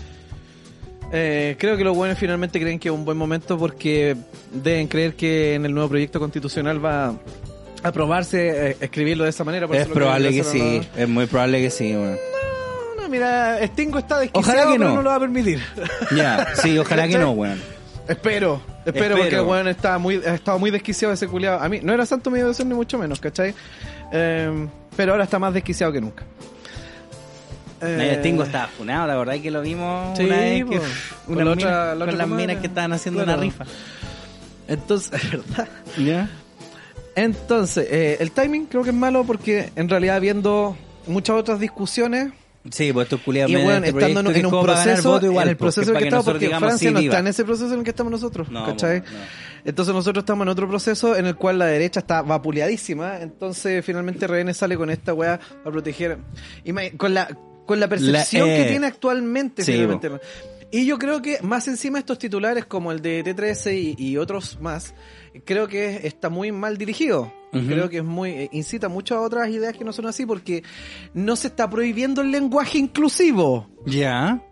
Eh, creo que los buenos finalmente creen que es un buen momento porque deben creer que en el nuevo proyecto constitucional va a aprobarse eh, escribirlo de esa manera. por Es probable que sí, es muy probable que sí. weón. a- No, no, mira, Stingo está desquiciado, Ojalá que pero no. no lo va a permitir. Ya, sí, ojalá que no, weón. Espero, espero, Espero. porque el weón está muy, ha estado muy desquiciado ese culiado. A mí no era santo mi devoción ni mucho menos, ¿cachai? Eh, pero ahora está más desquiciado que nunca. Eh, Stingo estaba funado, la verdad es que lo vimos Sí, una vez que, po. Con unas la minas- otra- la con las comadre. minas que estaban haciendo Claro. una rifa. Entonces, ¿verdad? ¿Ya? Entonces, eh, el timing creo que es malo porque en realidad viendo muchas otras discusiones Sí, pues estos culiados y bueno, estando en, un para proceso, igual, en el proceso que en para que estamos, porque Francia no está en ese proceso en el que estamos nosotros, No, ¿cachai? no, no. Entonces nosotros estamos en otro proceso en el cual la derecha está vapuleadísima, entonces finalmente RN sale con esta weá a proteger, con la con la percepción La- eh, que tiene actualmente sí, finalmente. Y yo creo que más encima estos titulares como el de T13 y, y otros más, creo que está muy mal dirigido. Creo que es muy eh, incita mucho a otras ideas que no son así porque no se está prohibiendo el lenguaje inclusivo. Ya.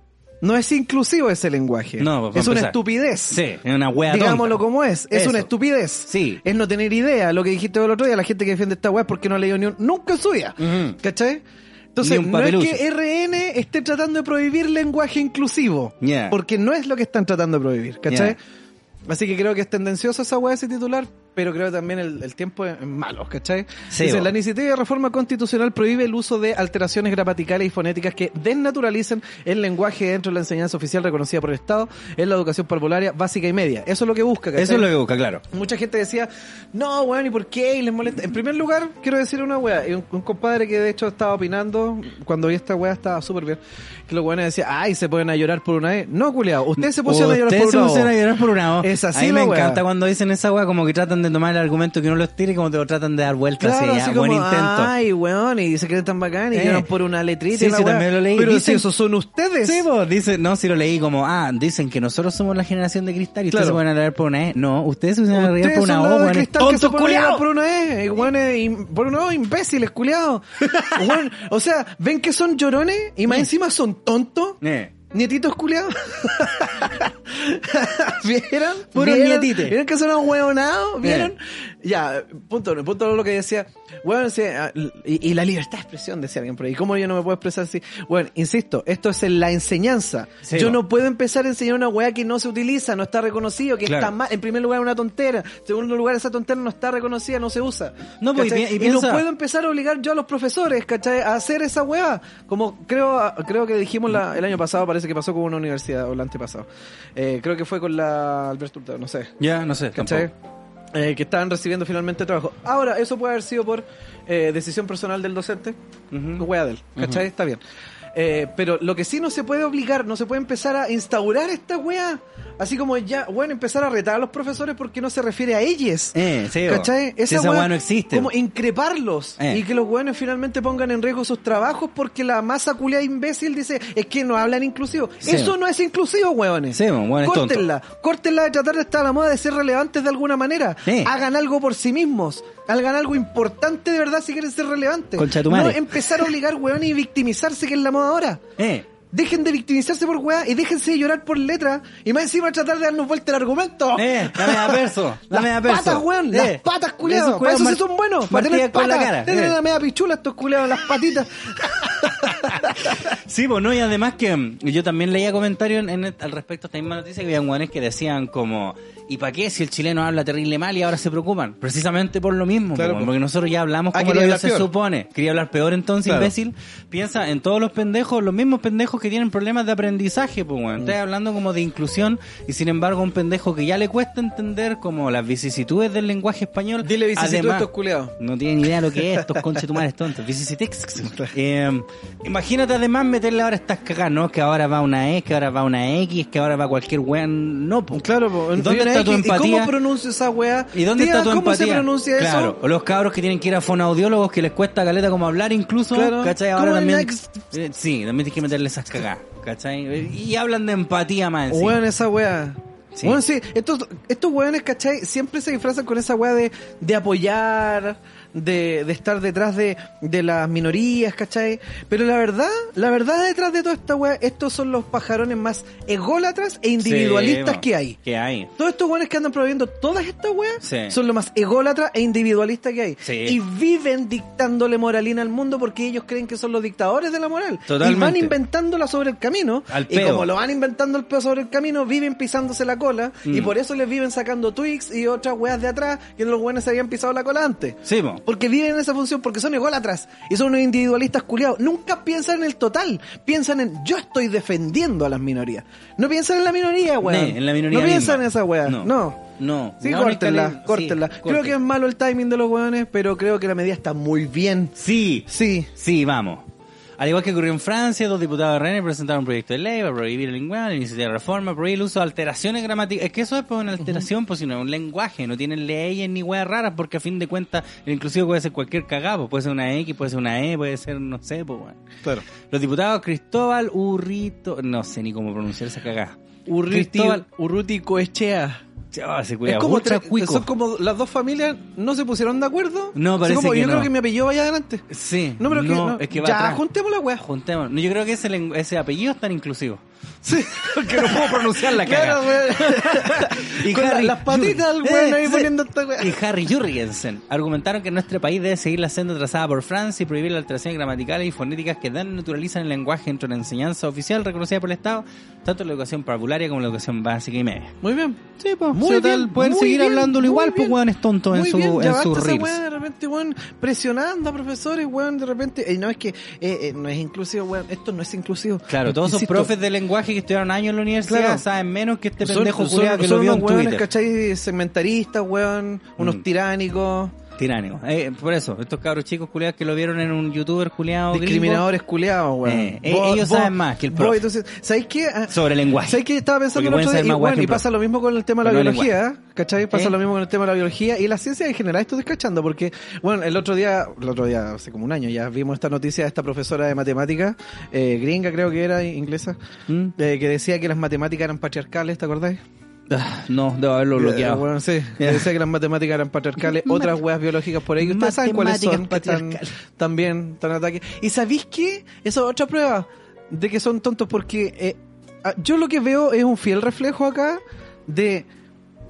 No es inclusivo ese lenguaje. No, es una estupidez. Sí, es una wea Digámoslo tonta. como es, es Eso. una estupidez. Sí. Es no tener idea. Lo que dijiste el otro día, la gente que defiende esta web es porque no ha leído ni un, nunca en su vida. Ujú. ¿Cachai? Entonces, no es que RN esté tratando de prohibir lenguaje inclusivo. Ya. Porque no es lo que están tratando de prohibir, ¿cachai? Así que creo que es tendencioso esa weá, ese titular, pero creo que también el, el tiempo es malo, ¿cachai? Sí, Dice, la iniciativa de reforma constitucional prohíbe el uso de alteraciones gramaticales y fonéticas que desnaturalicen el lenguaje dentro de la enseñanza oficial reconocida por el Estado en la educación parvularia básica y media. Eso es lo que busca, ¿cachai? Eso es lo que busca, claro. Mucha gente decía, no, weón, ¿y por qué? Y les molesta. En primer lugar, quiero decir una weá. Un, un compadre que de hecho estaba opinando, cuando vi esta weá estaba súper bien, que los weones decían, ay, se pueden a llorar por una vez. No, culiao, ustedes se pusieron a llorar Ustedes por se una pusieron a llorar por una voz. Es así A mí me encanta cuando dicen esa weá, como que tratan de tomar el argumento que uno los tira y como te lo tratan de dar vueltas Claro, así, así buen como, intento. ay, weón, y se creen tan bacán y Eh. por una letrita Sí, y la sí, weá. también lo leí. Pero Dicen- si esos son ustedes. Sí, vos, dice, no, si lo leí como, ah, dicen que nosotros somos la generación de cristal y Claro. ustedes se van a leer por una E. No, ustedes se van a leer Ustedes por una O, de se tontos, culiados. por una E, im- por una O, imbéciles, culiados. Weón, o sea, ven que son llorones y más encima son tontos. Nietitos culiados. ¿Vieron? Puros ¿Vieron? ¿Vieron que son hueonados? ¿Vieron? Eh. Ya, punto punto lo que decía. Bueno, ah, y, y la libertad de expresión, decía alguien por ahí. ¿Cómo yo no me puedo expresar así? Bueno, insisto, esto es en la enseñanza. Sí, yo no puedo empezar a enseñar una weá que no se utiliza, no está reconocido, que Claro. está mal. En primer lugar, es una tontera. En segundo lugar, esa tontera no está reconocida, no se usa. No, pues, y y no puedo empezar a obligar yo a los profesores, ¿cachai? A hacer esa weá. Como creo, creo que dijimos la- el año pasado, parece que pasó con una universidad, o el antepasado. Eh, creo que fue con la Alberto no sé. Ya, no sé, ¿Cachai? tampoco. Eh, que estaban recibiendo finalmente trabajo. Ahora, eso puede haber sido por eh, decisión personal del docente. Ujú. Wea de él, ¿cachai? Está bien. Eh, pero lo que sí no se puede obligar, no se puede empezar a instaurar esta wea. Así como ya, bueno, empezar a retar a los profesores porque no se refiere a ellos. Eh, sí, ¿Cachai? Si esa weá no existe. Como increparlos. Eh. Y que los weones finalmente pongan en riesgo sus trabajos porque la masa culia imbécil dice, es que no hablan inclusivo. Sí. Eso no es inclusivo, weones. Sí, weón. Córtenla. Córtenla de tratar de estar a la moda de ser relevantes de alguna manera. Sí. Hagan algo por sí mismos. Hagan algo importante de verdad si quieren ser relevantes. Concha tu no madre. empezar a obligar weones y victimizarse que es la moda ahora. Eh. Dejen de victimizarse por weá y déjense de llorar por letra y más encima tratar de darnos vuelta el argumento. Eh, dame a perso, dame a perso. patas, weón, Eh, las patas, culiados. esos Para eso sí son buenos. Para tener la patas. cara, Tienen eh. la media pichula estos culiados, las patitas. Sí, pues no, y además que mm, yo también leía comentarios en, en- al respecto a esta misma noticia que había guanes que decían como, ¿y para qué si el chileno habla terrible mal y ahora se preocupan? Precisamente por lo mismo, Claro, po, po. porque nosotros ya hablamos Ah, como lo hablar se peor. supone. Quería hablar peor entonces, Claro. imbécil. Piensa en todos los pendejos, los mismos pendejos que tienen problemas de aprendizaje, pues bueno. Mm. Estás hablando como de inclusión y sin embargo un pendejo que ya le cuesta entender como las vicisitudes del lenguaje español. Dile vicisitud a además- estos no tienen idea lo que es estos conchetumares tontos. Vicissitex. Eh, imagínate además meterle ahora estas cagas, ¿no? Que ahora va una E, que ahora va una X, que ahora va cualquier weón. No, po. Claro, po. ¿Y ¿Dónde Una está tu X, ¿Y empatía? cómo pronuncia esa weá? ¿Y dónde Tía, está tu ¿Cómo empatía? se pronuncia claro. eso? O los cabros que tienen que ir a fonoaudiólogos que les cuesta caleta como hablar incluso. Claro. ¿Cachai? Ahora ¿Cómo también. next? Eh, sí, también tienes que meterle esas cagas. ¿Cachai? Y hablan de empatía más. Weón, esa weá. Sí. Bueno, sí, estos, estos weones, ¿cachai? Siempre se disfrazan con esa weá de, de apoyar, de, de estar detrás de, de las minorías, ¿cachai? Pero la verdad, la verdad detrás de toda esta weá, estos son los pajarones más ególatras e individualistas Sí, que hay. Que hay. Todos estos weones que andan promoviendo todas estas weas Sí. son lo más ególatras e individualistas que hay. Sí. Y viven dictándole moralina al mundo porque ellos creen que son los dictadores de la moral. Totalmente. Y van inventándola sobre el camino. Al y como lo van inventando el peo sobre el camino, viven pisándose la cola. Y Mm. por eso les viven sacando tweaks y otras weas de atrás que los weones se habían pisado la cola antes. Sí. Porque viven en esa función, porque son ególatras y son unos individualistas culiados. Nunca piensan en el total, piensan en yo estoy defendiendo a las minorías. No piensan en la minoría, weón. Nee, en la minoría No piensan misma. en esa weá. No. No. No. Sí, córtenla, córtenla. sí, creo corten. que es malo el timing de los weones, pero creo que la medida está muy bien. Sí. Sí. Sí, vamos. Al igual que ocurrió en Francia, dos diputados de Rennes presentaron un proyecto de ley para prohibir el lenguaje, la iniciativa de reforma, prohibir el uso de alteraciones gramaticales. Es que eso es pues, una alteración, pues si no es un lenguaje, no tienen leyes ni weas raras, porque a fin de cuentas el inclusivo puede ser cualquier cagado, puede ser una X, puede ser una E, puede ser, no sé, pues bueno. Claro. Los diputados Cristóbal Urrito, no sé ni cómo pronunciar esa cagada. Urruti, Cristóbal, Urruti Coechea. Ah, se Es como ultra cuico. son como las dos familias no se pusieron de acuerdo. No, parece como, que yo no. creo que mi apellido vaya adelante. Sí, No, pero que, no, es que va ya atrás. juntemos la weá. Juntemos. No, yo creo que ese, ese apellido es tan inclusivo. Sí, que no puedo pronunciar la Claro, caga. weón. Y Con Harry las patitas del Eh, ahí sí. poniendo esta weá. Y Harry Jurgensen argumentaron que nuestro país debe seguir la senda trazada por Francia y prohibir las alteraciones gramaticales y fonéticas que dan y naturalizan el lenguaje entre la enseñanza oficial reconocida por el Estado, tanto en la educación parvularia como en la educación básica y media. Muy bien. Sí, pues, Muy total, bien, pueden muy seguir bien, hablándolo igual, pues weón es tonto en Muy su, bien, ya en basta sus esa de repente, weón, presionando a profesores, weón, de repente. eh, no es que eh, eh, no es inclusivo, weón, esto no es inclusivo. Claro, todos esos profes de lenguaje que estudiaron años en la universidad Claro. saben menos que este pendejo son- que son lo vio en unos weones, Twitter. ¿cachai? Segmentaristas, weón, unos Mm. tiránicos, Tiránico. Eh, por eso, estos cabros chicos culiados que lo vieron en un youtuber culiado discriminadores culiados, weón. Eh, eh, ellos saben más que el vos, profe. entonces, ¿sabéis qué? Ah, sobre lenguaje. ¿Sabes qué? Estaba pensando Porque el pueden otro día, y, bueno, el pasa lo mismo con el tema de la biología, ¿eh? ¿cachai? Pasa ¿Eh? lo mismo con el tema de la biología y la ciencia en general. Esto estoy cachando porque, bueno, el otro día, el otro día, hace como un año ya vimos esta noticia de esta profesora de matemáticas, eh, gringa creo que era, inglesa, ¿Mm? que decía que las matemáticas eran patriarcales, ¿te acordáis? Ah, no, debo haberlo bloqueado. Bueno, sí, Ya. decía que las matemáticas eran patriarcales, otras weas biológicas por ahí, ustedes saben cuáles son, también están ataque. ¿Y sabéis qué? Esa es otra prueba de que son tontos porque eh, ah, yo lo que veo es un fiel reflejo acá de,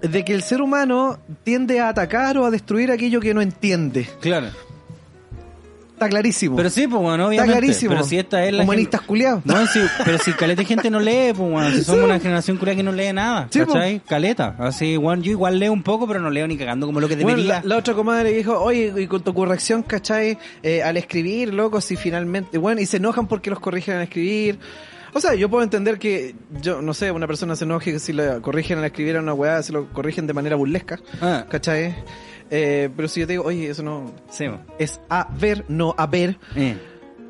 de que el ser humano tiende a atacar o a destruir aquello que no entiende. Claro. Está clarísimo. Pero sí, pues bueno, obviamente. Está clarísimo. Pero si esta es la Humanistas culiados. No, sí, pero si caleta de gente no lee, pues bueno, si somos una generación culiada que no lee nada, Sí, ¿cachai? Caleta. Así, bueno, yo igual leo un poco, pero no leo ni cagando como lo que Bueno, debería. la, la otra comadre dijo, oye, y con tu corrección, ¿cachai? Eh, al escribir, loco, si finalmente, bueno, y se enojan porque los corrigen al escribir. O sea, yo puedo entender que, yo no sé, una persona se enoje que si la corrigen al escribir a una weá, se lo corrigen de manera burlesca, Ah, ¿cachai? Eh, pero si yo te digo, oye, eso no, sí, es a ver, no a ver, Eh.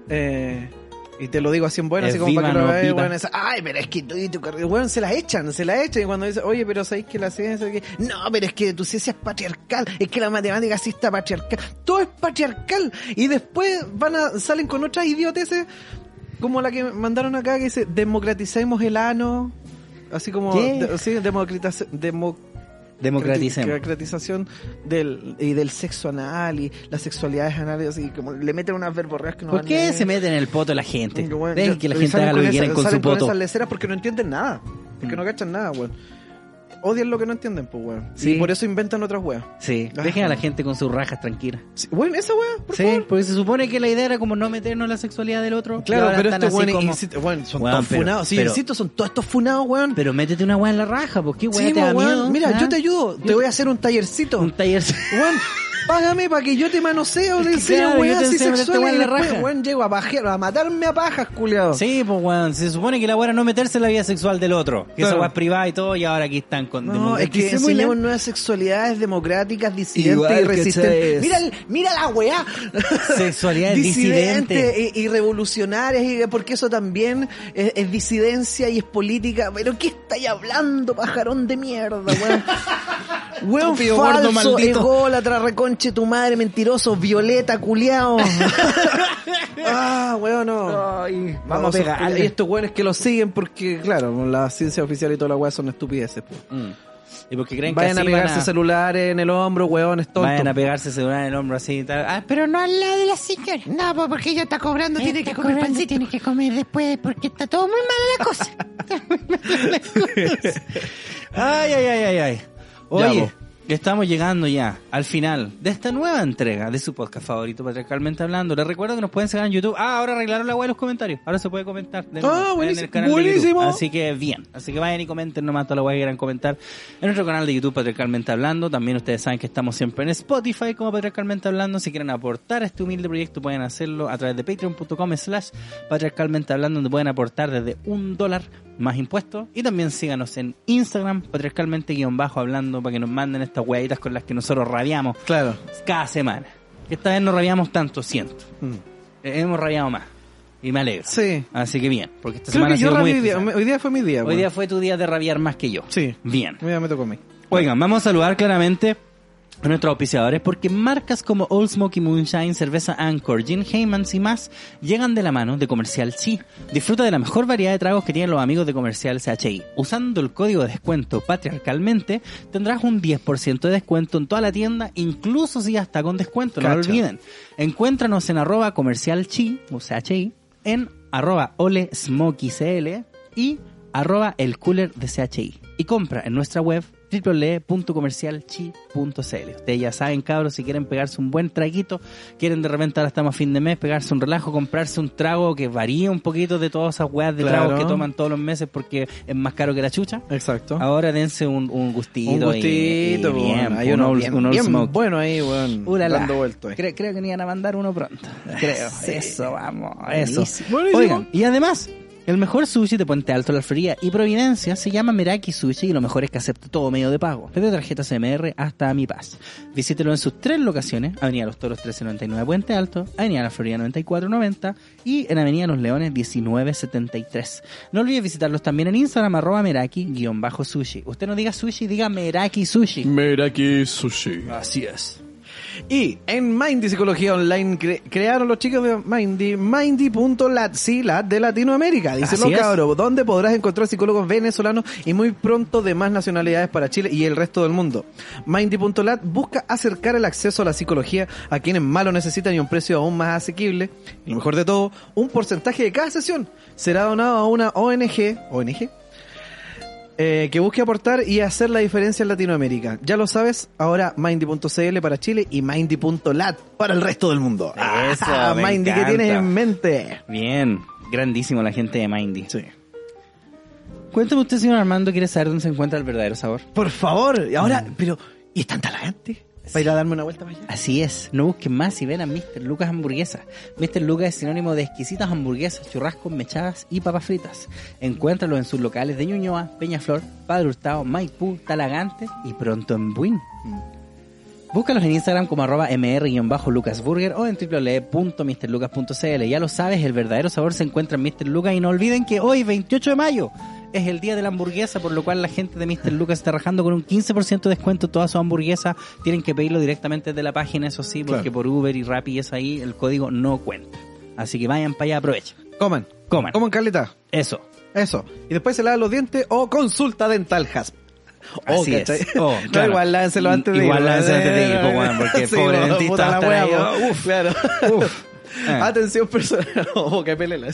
eh, y te lo digo así en bueno, Es así como para que lo no veas, es, ay, pero es que tú y tu carrera, weón, se la echan, se la echan, y cuando dice, oye, pero sabéis que la ciencia, que, no, pero es que tu ciencia es patriarcal, es que la matemática sí está patriarcal, todo es patriarcal, y después van a, salen con otras idioteces, como la que mandaron acá, que dice, democraticemos el ano, así como, de- sí, Democraticemos. democratización del, y del sexo anal y las sexualidades anales, así como le meten unas verborreas que no ¿Por van qué se meten en el poto la gente? bueno, Dejen que la y gente haga lo que quieran con su salen poto. esas leceras porque no entienden nada. Porque Mm. no cachan nada, weón. Odian lo que no entienden, pues, weón. Sí. Y por eso inventan otras weas. Sí, Ah. dejen a la gente con sus rajas tranquilas. Sí, Bueno, esa wea, por Sí, favor. porque se supone que la idea era como no meternos en la sexualidad del otro. Claro, pero estos así weones, como- son Weón, todos pero- funados. Sí, pero- insisto, son todos estos funados, weón. Pero métete una weá en la raja, pues qué weá Sí, te da weón. miedo. Mira, ¿Ah? yo te ayudo. Te voy a hacer un tallercito. Un taller. Weón, págame para que yo te manoseo, le que enseño claro, weas te así sexuales weá y después, raja. weón, llego a pajear, a matarme a pajas, culiado. Sí, pues weón, se supone que la weá no meterse en la vida sexual del otro. Que esa Claro. weá es privada y todo, y ahora aquí están con No, es que enseñamos nuevas sexualidades democráticas, disidentes Igual, y resistentes. Mira, el- mira la weá. Sexualidades disidentes. y, y revolucionarias, y, porque eso también es, es disidencia y es política. Pero ¿qué estáis hablando, pajarón de mierda, weón? Weón Estúpido, gordo, falso, maldito. ególatra, reconche tu madre, mentiroso, violeta, culiao. ah, weón, no. Ay, Vamos a a pegarle. Y estos weones que lo siguen porque, claro, la ciencia oficial y toda la weá son estupideces. pues. Mm. Y porque creen Vayan que a así pegarse van a, celulares en el hombro, weones tontos. vayan a pegarse celular en el hombro así y tal. Ah, Pero no al lado de la señora. No, pues porque ella está cobrando, tiene que comer pancito. Tiene que comer después porque está todo muy mala la cosa. Está muy mala la cosa. Ay, ay, ay, ay, ay. Oye, estamos llegando ya al final de esta nueva entrega de su podcast favorito, Patriarcalmente Hablando. Les recuerdo que nos pueden seguir en YouTube. Ah, ahora arreglaron la web de los comentarios. Ahora se puede comentar de Ah, en buenísimo. el canal de Buenísimo. YouTube. Así que bien. Así que vayan y comenten nomás toda la web que quieran comentar en nuestro canal de YouTube, Patriarcalmente Hablando. También ustedes saben que estamos siempre en Spotify como Patriarcalmente Hablando. Si quieren aportar a este humilde proyecto, pueden hacerlo a través de patreon.com slash patriarcalmente hablando, donde pueden aportar desde un dólar más impuestos. Y también síganos en Instagram, patriarcalmente guion bajo hablando, para que nos manden estas hueaditas con las que nosotros rabiamos Claro. cada semana. Esta vez no rabiamos tanto, siento. Mm. Eh, hemos rabiado más. Y me alegro. Sí. Así que bien, porque esta Creo semana que ha yo sido muy día. Hoy día fue mi día. Hoy día fue tu día de rabiar más que yo. Sí. Bien. Hoy día me tocó a mí. Oigan, vamos a saludar claramente a nuestros auspiciadores porque marcas como Old Smoky Moonshine, Cerveza Anchor, Gin Heymans y más llegan de la mano de Comercial Chi. Disfruta de la mejor variedad de tragos que tienen los amigos de Comercial CHI. Usando el código de descuento patriarcalmente tendrás un 10% de descuento en toda la tienda, incluso si ya está con descuento, no lo olviden. Encuéntranos en arroba comercial chi, o CHI, en arroba ole smoky cl y arroba el cooler de CHI. Y compra en nuestra web www.comercialchi.cl. Ustedes ya saben, cabros, si quieren pegarse un buen traguito, quieren de repente ahora estamos a fin de mes, pegarse un relajo, comprarse un trago que varía un poquito de todas esas weas de Claro. tragos que toman todos los meses porque es más caro que la chucha. Exacto. Ahora dense un, un gustito. un gustito, y, bien, Hay un uno old- bien, un old bien smoke. bueno ahí, weón. Ahí. Creo, creo que me iban a mandar uno pronto. Creo. Eso, vamos. Eso. Buenísimo. Oigan, y además, el mejor sushi de Puente Alto, La Alfrería y Providencia se llama Meraki Sushi y lo mejor es que acepta todo medio de pago. Desde tarjetas CMR hasta Mi Paz. Visítelo en sus tres locaciones: Avenida Los Toros 1399 Puente Alto, Avenida La Florida 9490 y en Avenida Los Leones 1973. No olvides visitarlos también en Instagram, arroba Meraki-sushi. Usted no diga sushi, diga Meraki Sushi. Meraki Sushi. Así es. Y en Mindy Psicología Online cre- crearon los chicos de Mindy, Mindy.lat, sí, lat de Latinoamérica, dice Así lo es. cabro, donde podrás encontrar psicólogos venezolanos y muy pronto de más nacionalidades para Chile y el resto del mundo. Mindy.lat busca acercar el acceso a la psicología a quienes más lo necesitan y a un precio aún más asequible. Y lo mejor de todo, un porcentaje de cada sesión será donado a una ONG, ONG, eh, que busque aportar y hacer la diferencia en Latinoamérica. Ya lo sabes, ahora Mindy.cl para Chile y Mindy.lat para el resto del mundo. Eso, Ah, me Mindy, ¿qué encanta. tienes en mente? Bien, grandísimo la gente de Mindy. Sí. Cuéntame usted, señor Armando, ¿quiere saber dónde se encuentra el verdadero sabor? Por favor, y ahora, Mm. pero, ¿y es tan talagante? Para ir a darme una vuelta para. Así es, no busquen más y ven a Mr. Lucas Hamburguesa. Mr. Lucas es sinónimo de exquisitas hamburguesas, churrascos, mechadas y papas fritas. Encuéntralo en sus locales de Ñuñoa, Peñaflor, Padre Hurtado, Maipú, Talagante y pronto en Buin. Búscalos en Instagram como arroba mr-lucasburger o en www.mrlucas.cl. Ya lo sabes, el verdadero sabor se encuentra en Mr. Lucas y no olviden que hoy, 28 de mayo, es el día de la hamburguesa, por lo cual la gente de Mr. Lucas está rajando con un 15% de descuento todas sus hamburguesas. Tienen que pedirlo directamente desde la página, eso sí, porque Claro. por Uber y Rappi y eso ahí, el código no cuenta. Así que vayan para allá, aprovechen. Coman. Coman. Coman, Carlita. Eso. Eso. Y después se lavan los dientes o consulta dental Hasp. Oh, Así es. ¿cachai? Oh, no, claro. igual lávenselo antes de ir. Igual lávenselo antes de ir, porque pobre po, dentista puta la uf. claro. Uf. Eh. Atención personal. Oh, qué pelela.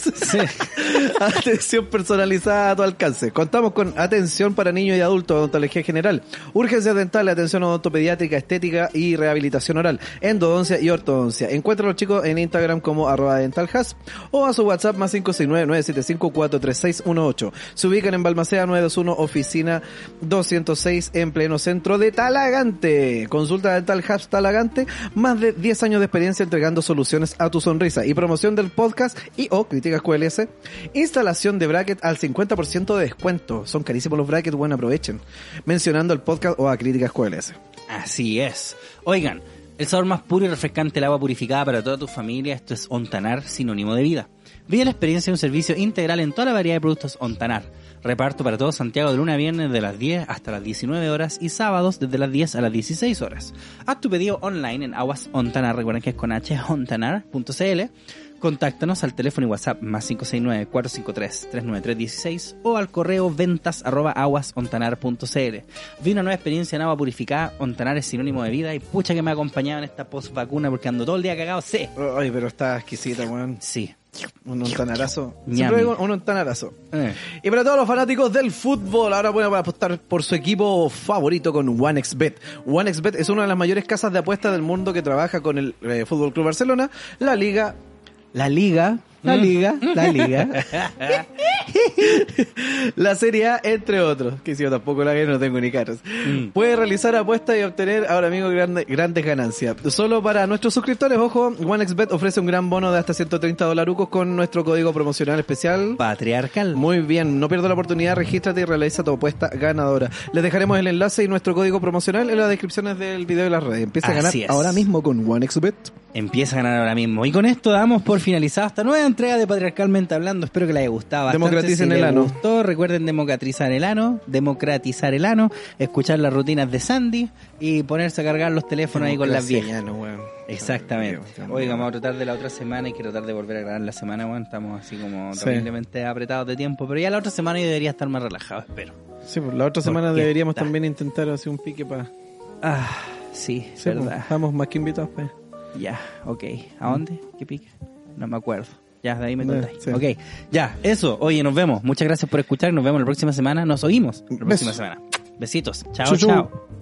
atención personalizada a tu alcance. Contamos con atención para niños y adultos, odontología general, urgencias dentales, atención odontopediátrica, estética y rehabilitación oral, endodoncia y ortodoncia. Encuentra a los chicos en Instagram como arroba dentalhas o a su WhatsApp más 569-975-43618. Se ubican en Balmaceda 921, oficina 206 en pleno centro de Talagante. Consulta Dental Hubs Talagante, más de 10 años de experiencia entregando soluciones a tu sonrisa y promoción del podcast y o críticas QLS. Instalación de bracket al 50% de descuento. Son carísimos los brackets, bueno, aprovechen. Mencionando el podcast o a críticas QLS. Así es. Oigan, el sabor más puro y refrescante del agua purificada para toda tu familia, esto es Ontanar, sinónimo de vida. Vive la experiencia de un servicio integral en toda la variedad de productos Ontanar. Reparto para todo Santiago de luna a viernes de las 10 hasta las 19 horas y sábados desde las 10 a las 16 horas. Haz tu pedido online en Aguas Ontanar, recuerden que es con h, ontanar.cl. Contáctanos al teléfono y WhatsApp más 569-453-39316 o al correo ventas arroba aguasontanar.cl. Vi una nueva experiencia en agua purificada, Ontanar es sinónimo de vida y pucha que me ha acompañado en esta post vacuna porque ando todo el día cagado, sí. Ay, pero está exquisita, weón. Sí. Un ontanarazo. Siempre un ontanarazo. Eh. Y para todos los fanáticos del fútbol, ahora pueden apostar por su equipo favorito con OneXBet. OneXBet es una de las mayores casas de apuestas del mundo que trabaja con el eh, Fútbol Club Barcelona, la Liga, la Liga, la Liga, la Liga la Serie A, entre otros, que si yo tampoco la veo, no tengo ni caras. Mm. Puede realizar apuestas y obtener ahora mismo grande- grandes ganancias. Solo para nuestros suscriptores, ojo, OneXBet ofrece un gran bono de hasta 130 dolarucos con nuestro código promocional especial. Patriarcal. Muy bien, no pierdas la oportunidad, regístrate y realiza tu apuesta ganadora. Les dejaremos el enlace y nuestro código promocional en las descripciones del video y las redes. Empieza a ganar es. ahora mismo con OneXBet. Empieza a ganar ahora mismo. Y con esto damos por finalizada esta nueva entrega de Patriarcalmente Hablando. Espero que les haya gustado. bastante. Democraticen Si el ano. gustó, recuerden democratizar el ano, democratizar el ano, escuchar las rutinas de Sandy y ponerse a cargar los teléfonos ahí con las viejas. Exactamente. Oiga, vamos a tratar de la otra semana y que tratar de volver a grabar la semana, bueno, estamos así como Sí. terriblemente apretados de tiempo, pero ya la otra semana yo debería estar más relajado, espero. Sí, pues la otra semana Porque deberíamos está- también intentar hacer un pique para... Ah, sí, Sí, pues, verdad. estamos más que invitados, pues. Ya, ok. ¿A dónde? ¿Qué pica? No me acuerdo. Ya, de ahí me Eh, contáis. sí. Ok, ya, eso. Oye, nos vemos. Muchas gracias por escuchar. Nos vemos la próxima semana. Nos oímos la próxima semana. Besitos. Chao, chao.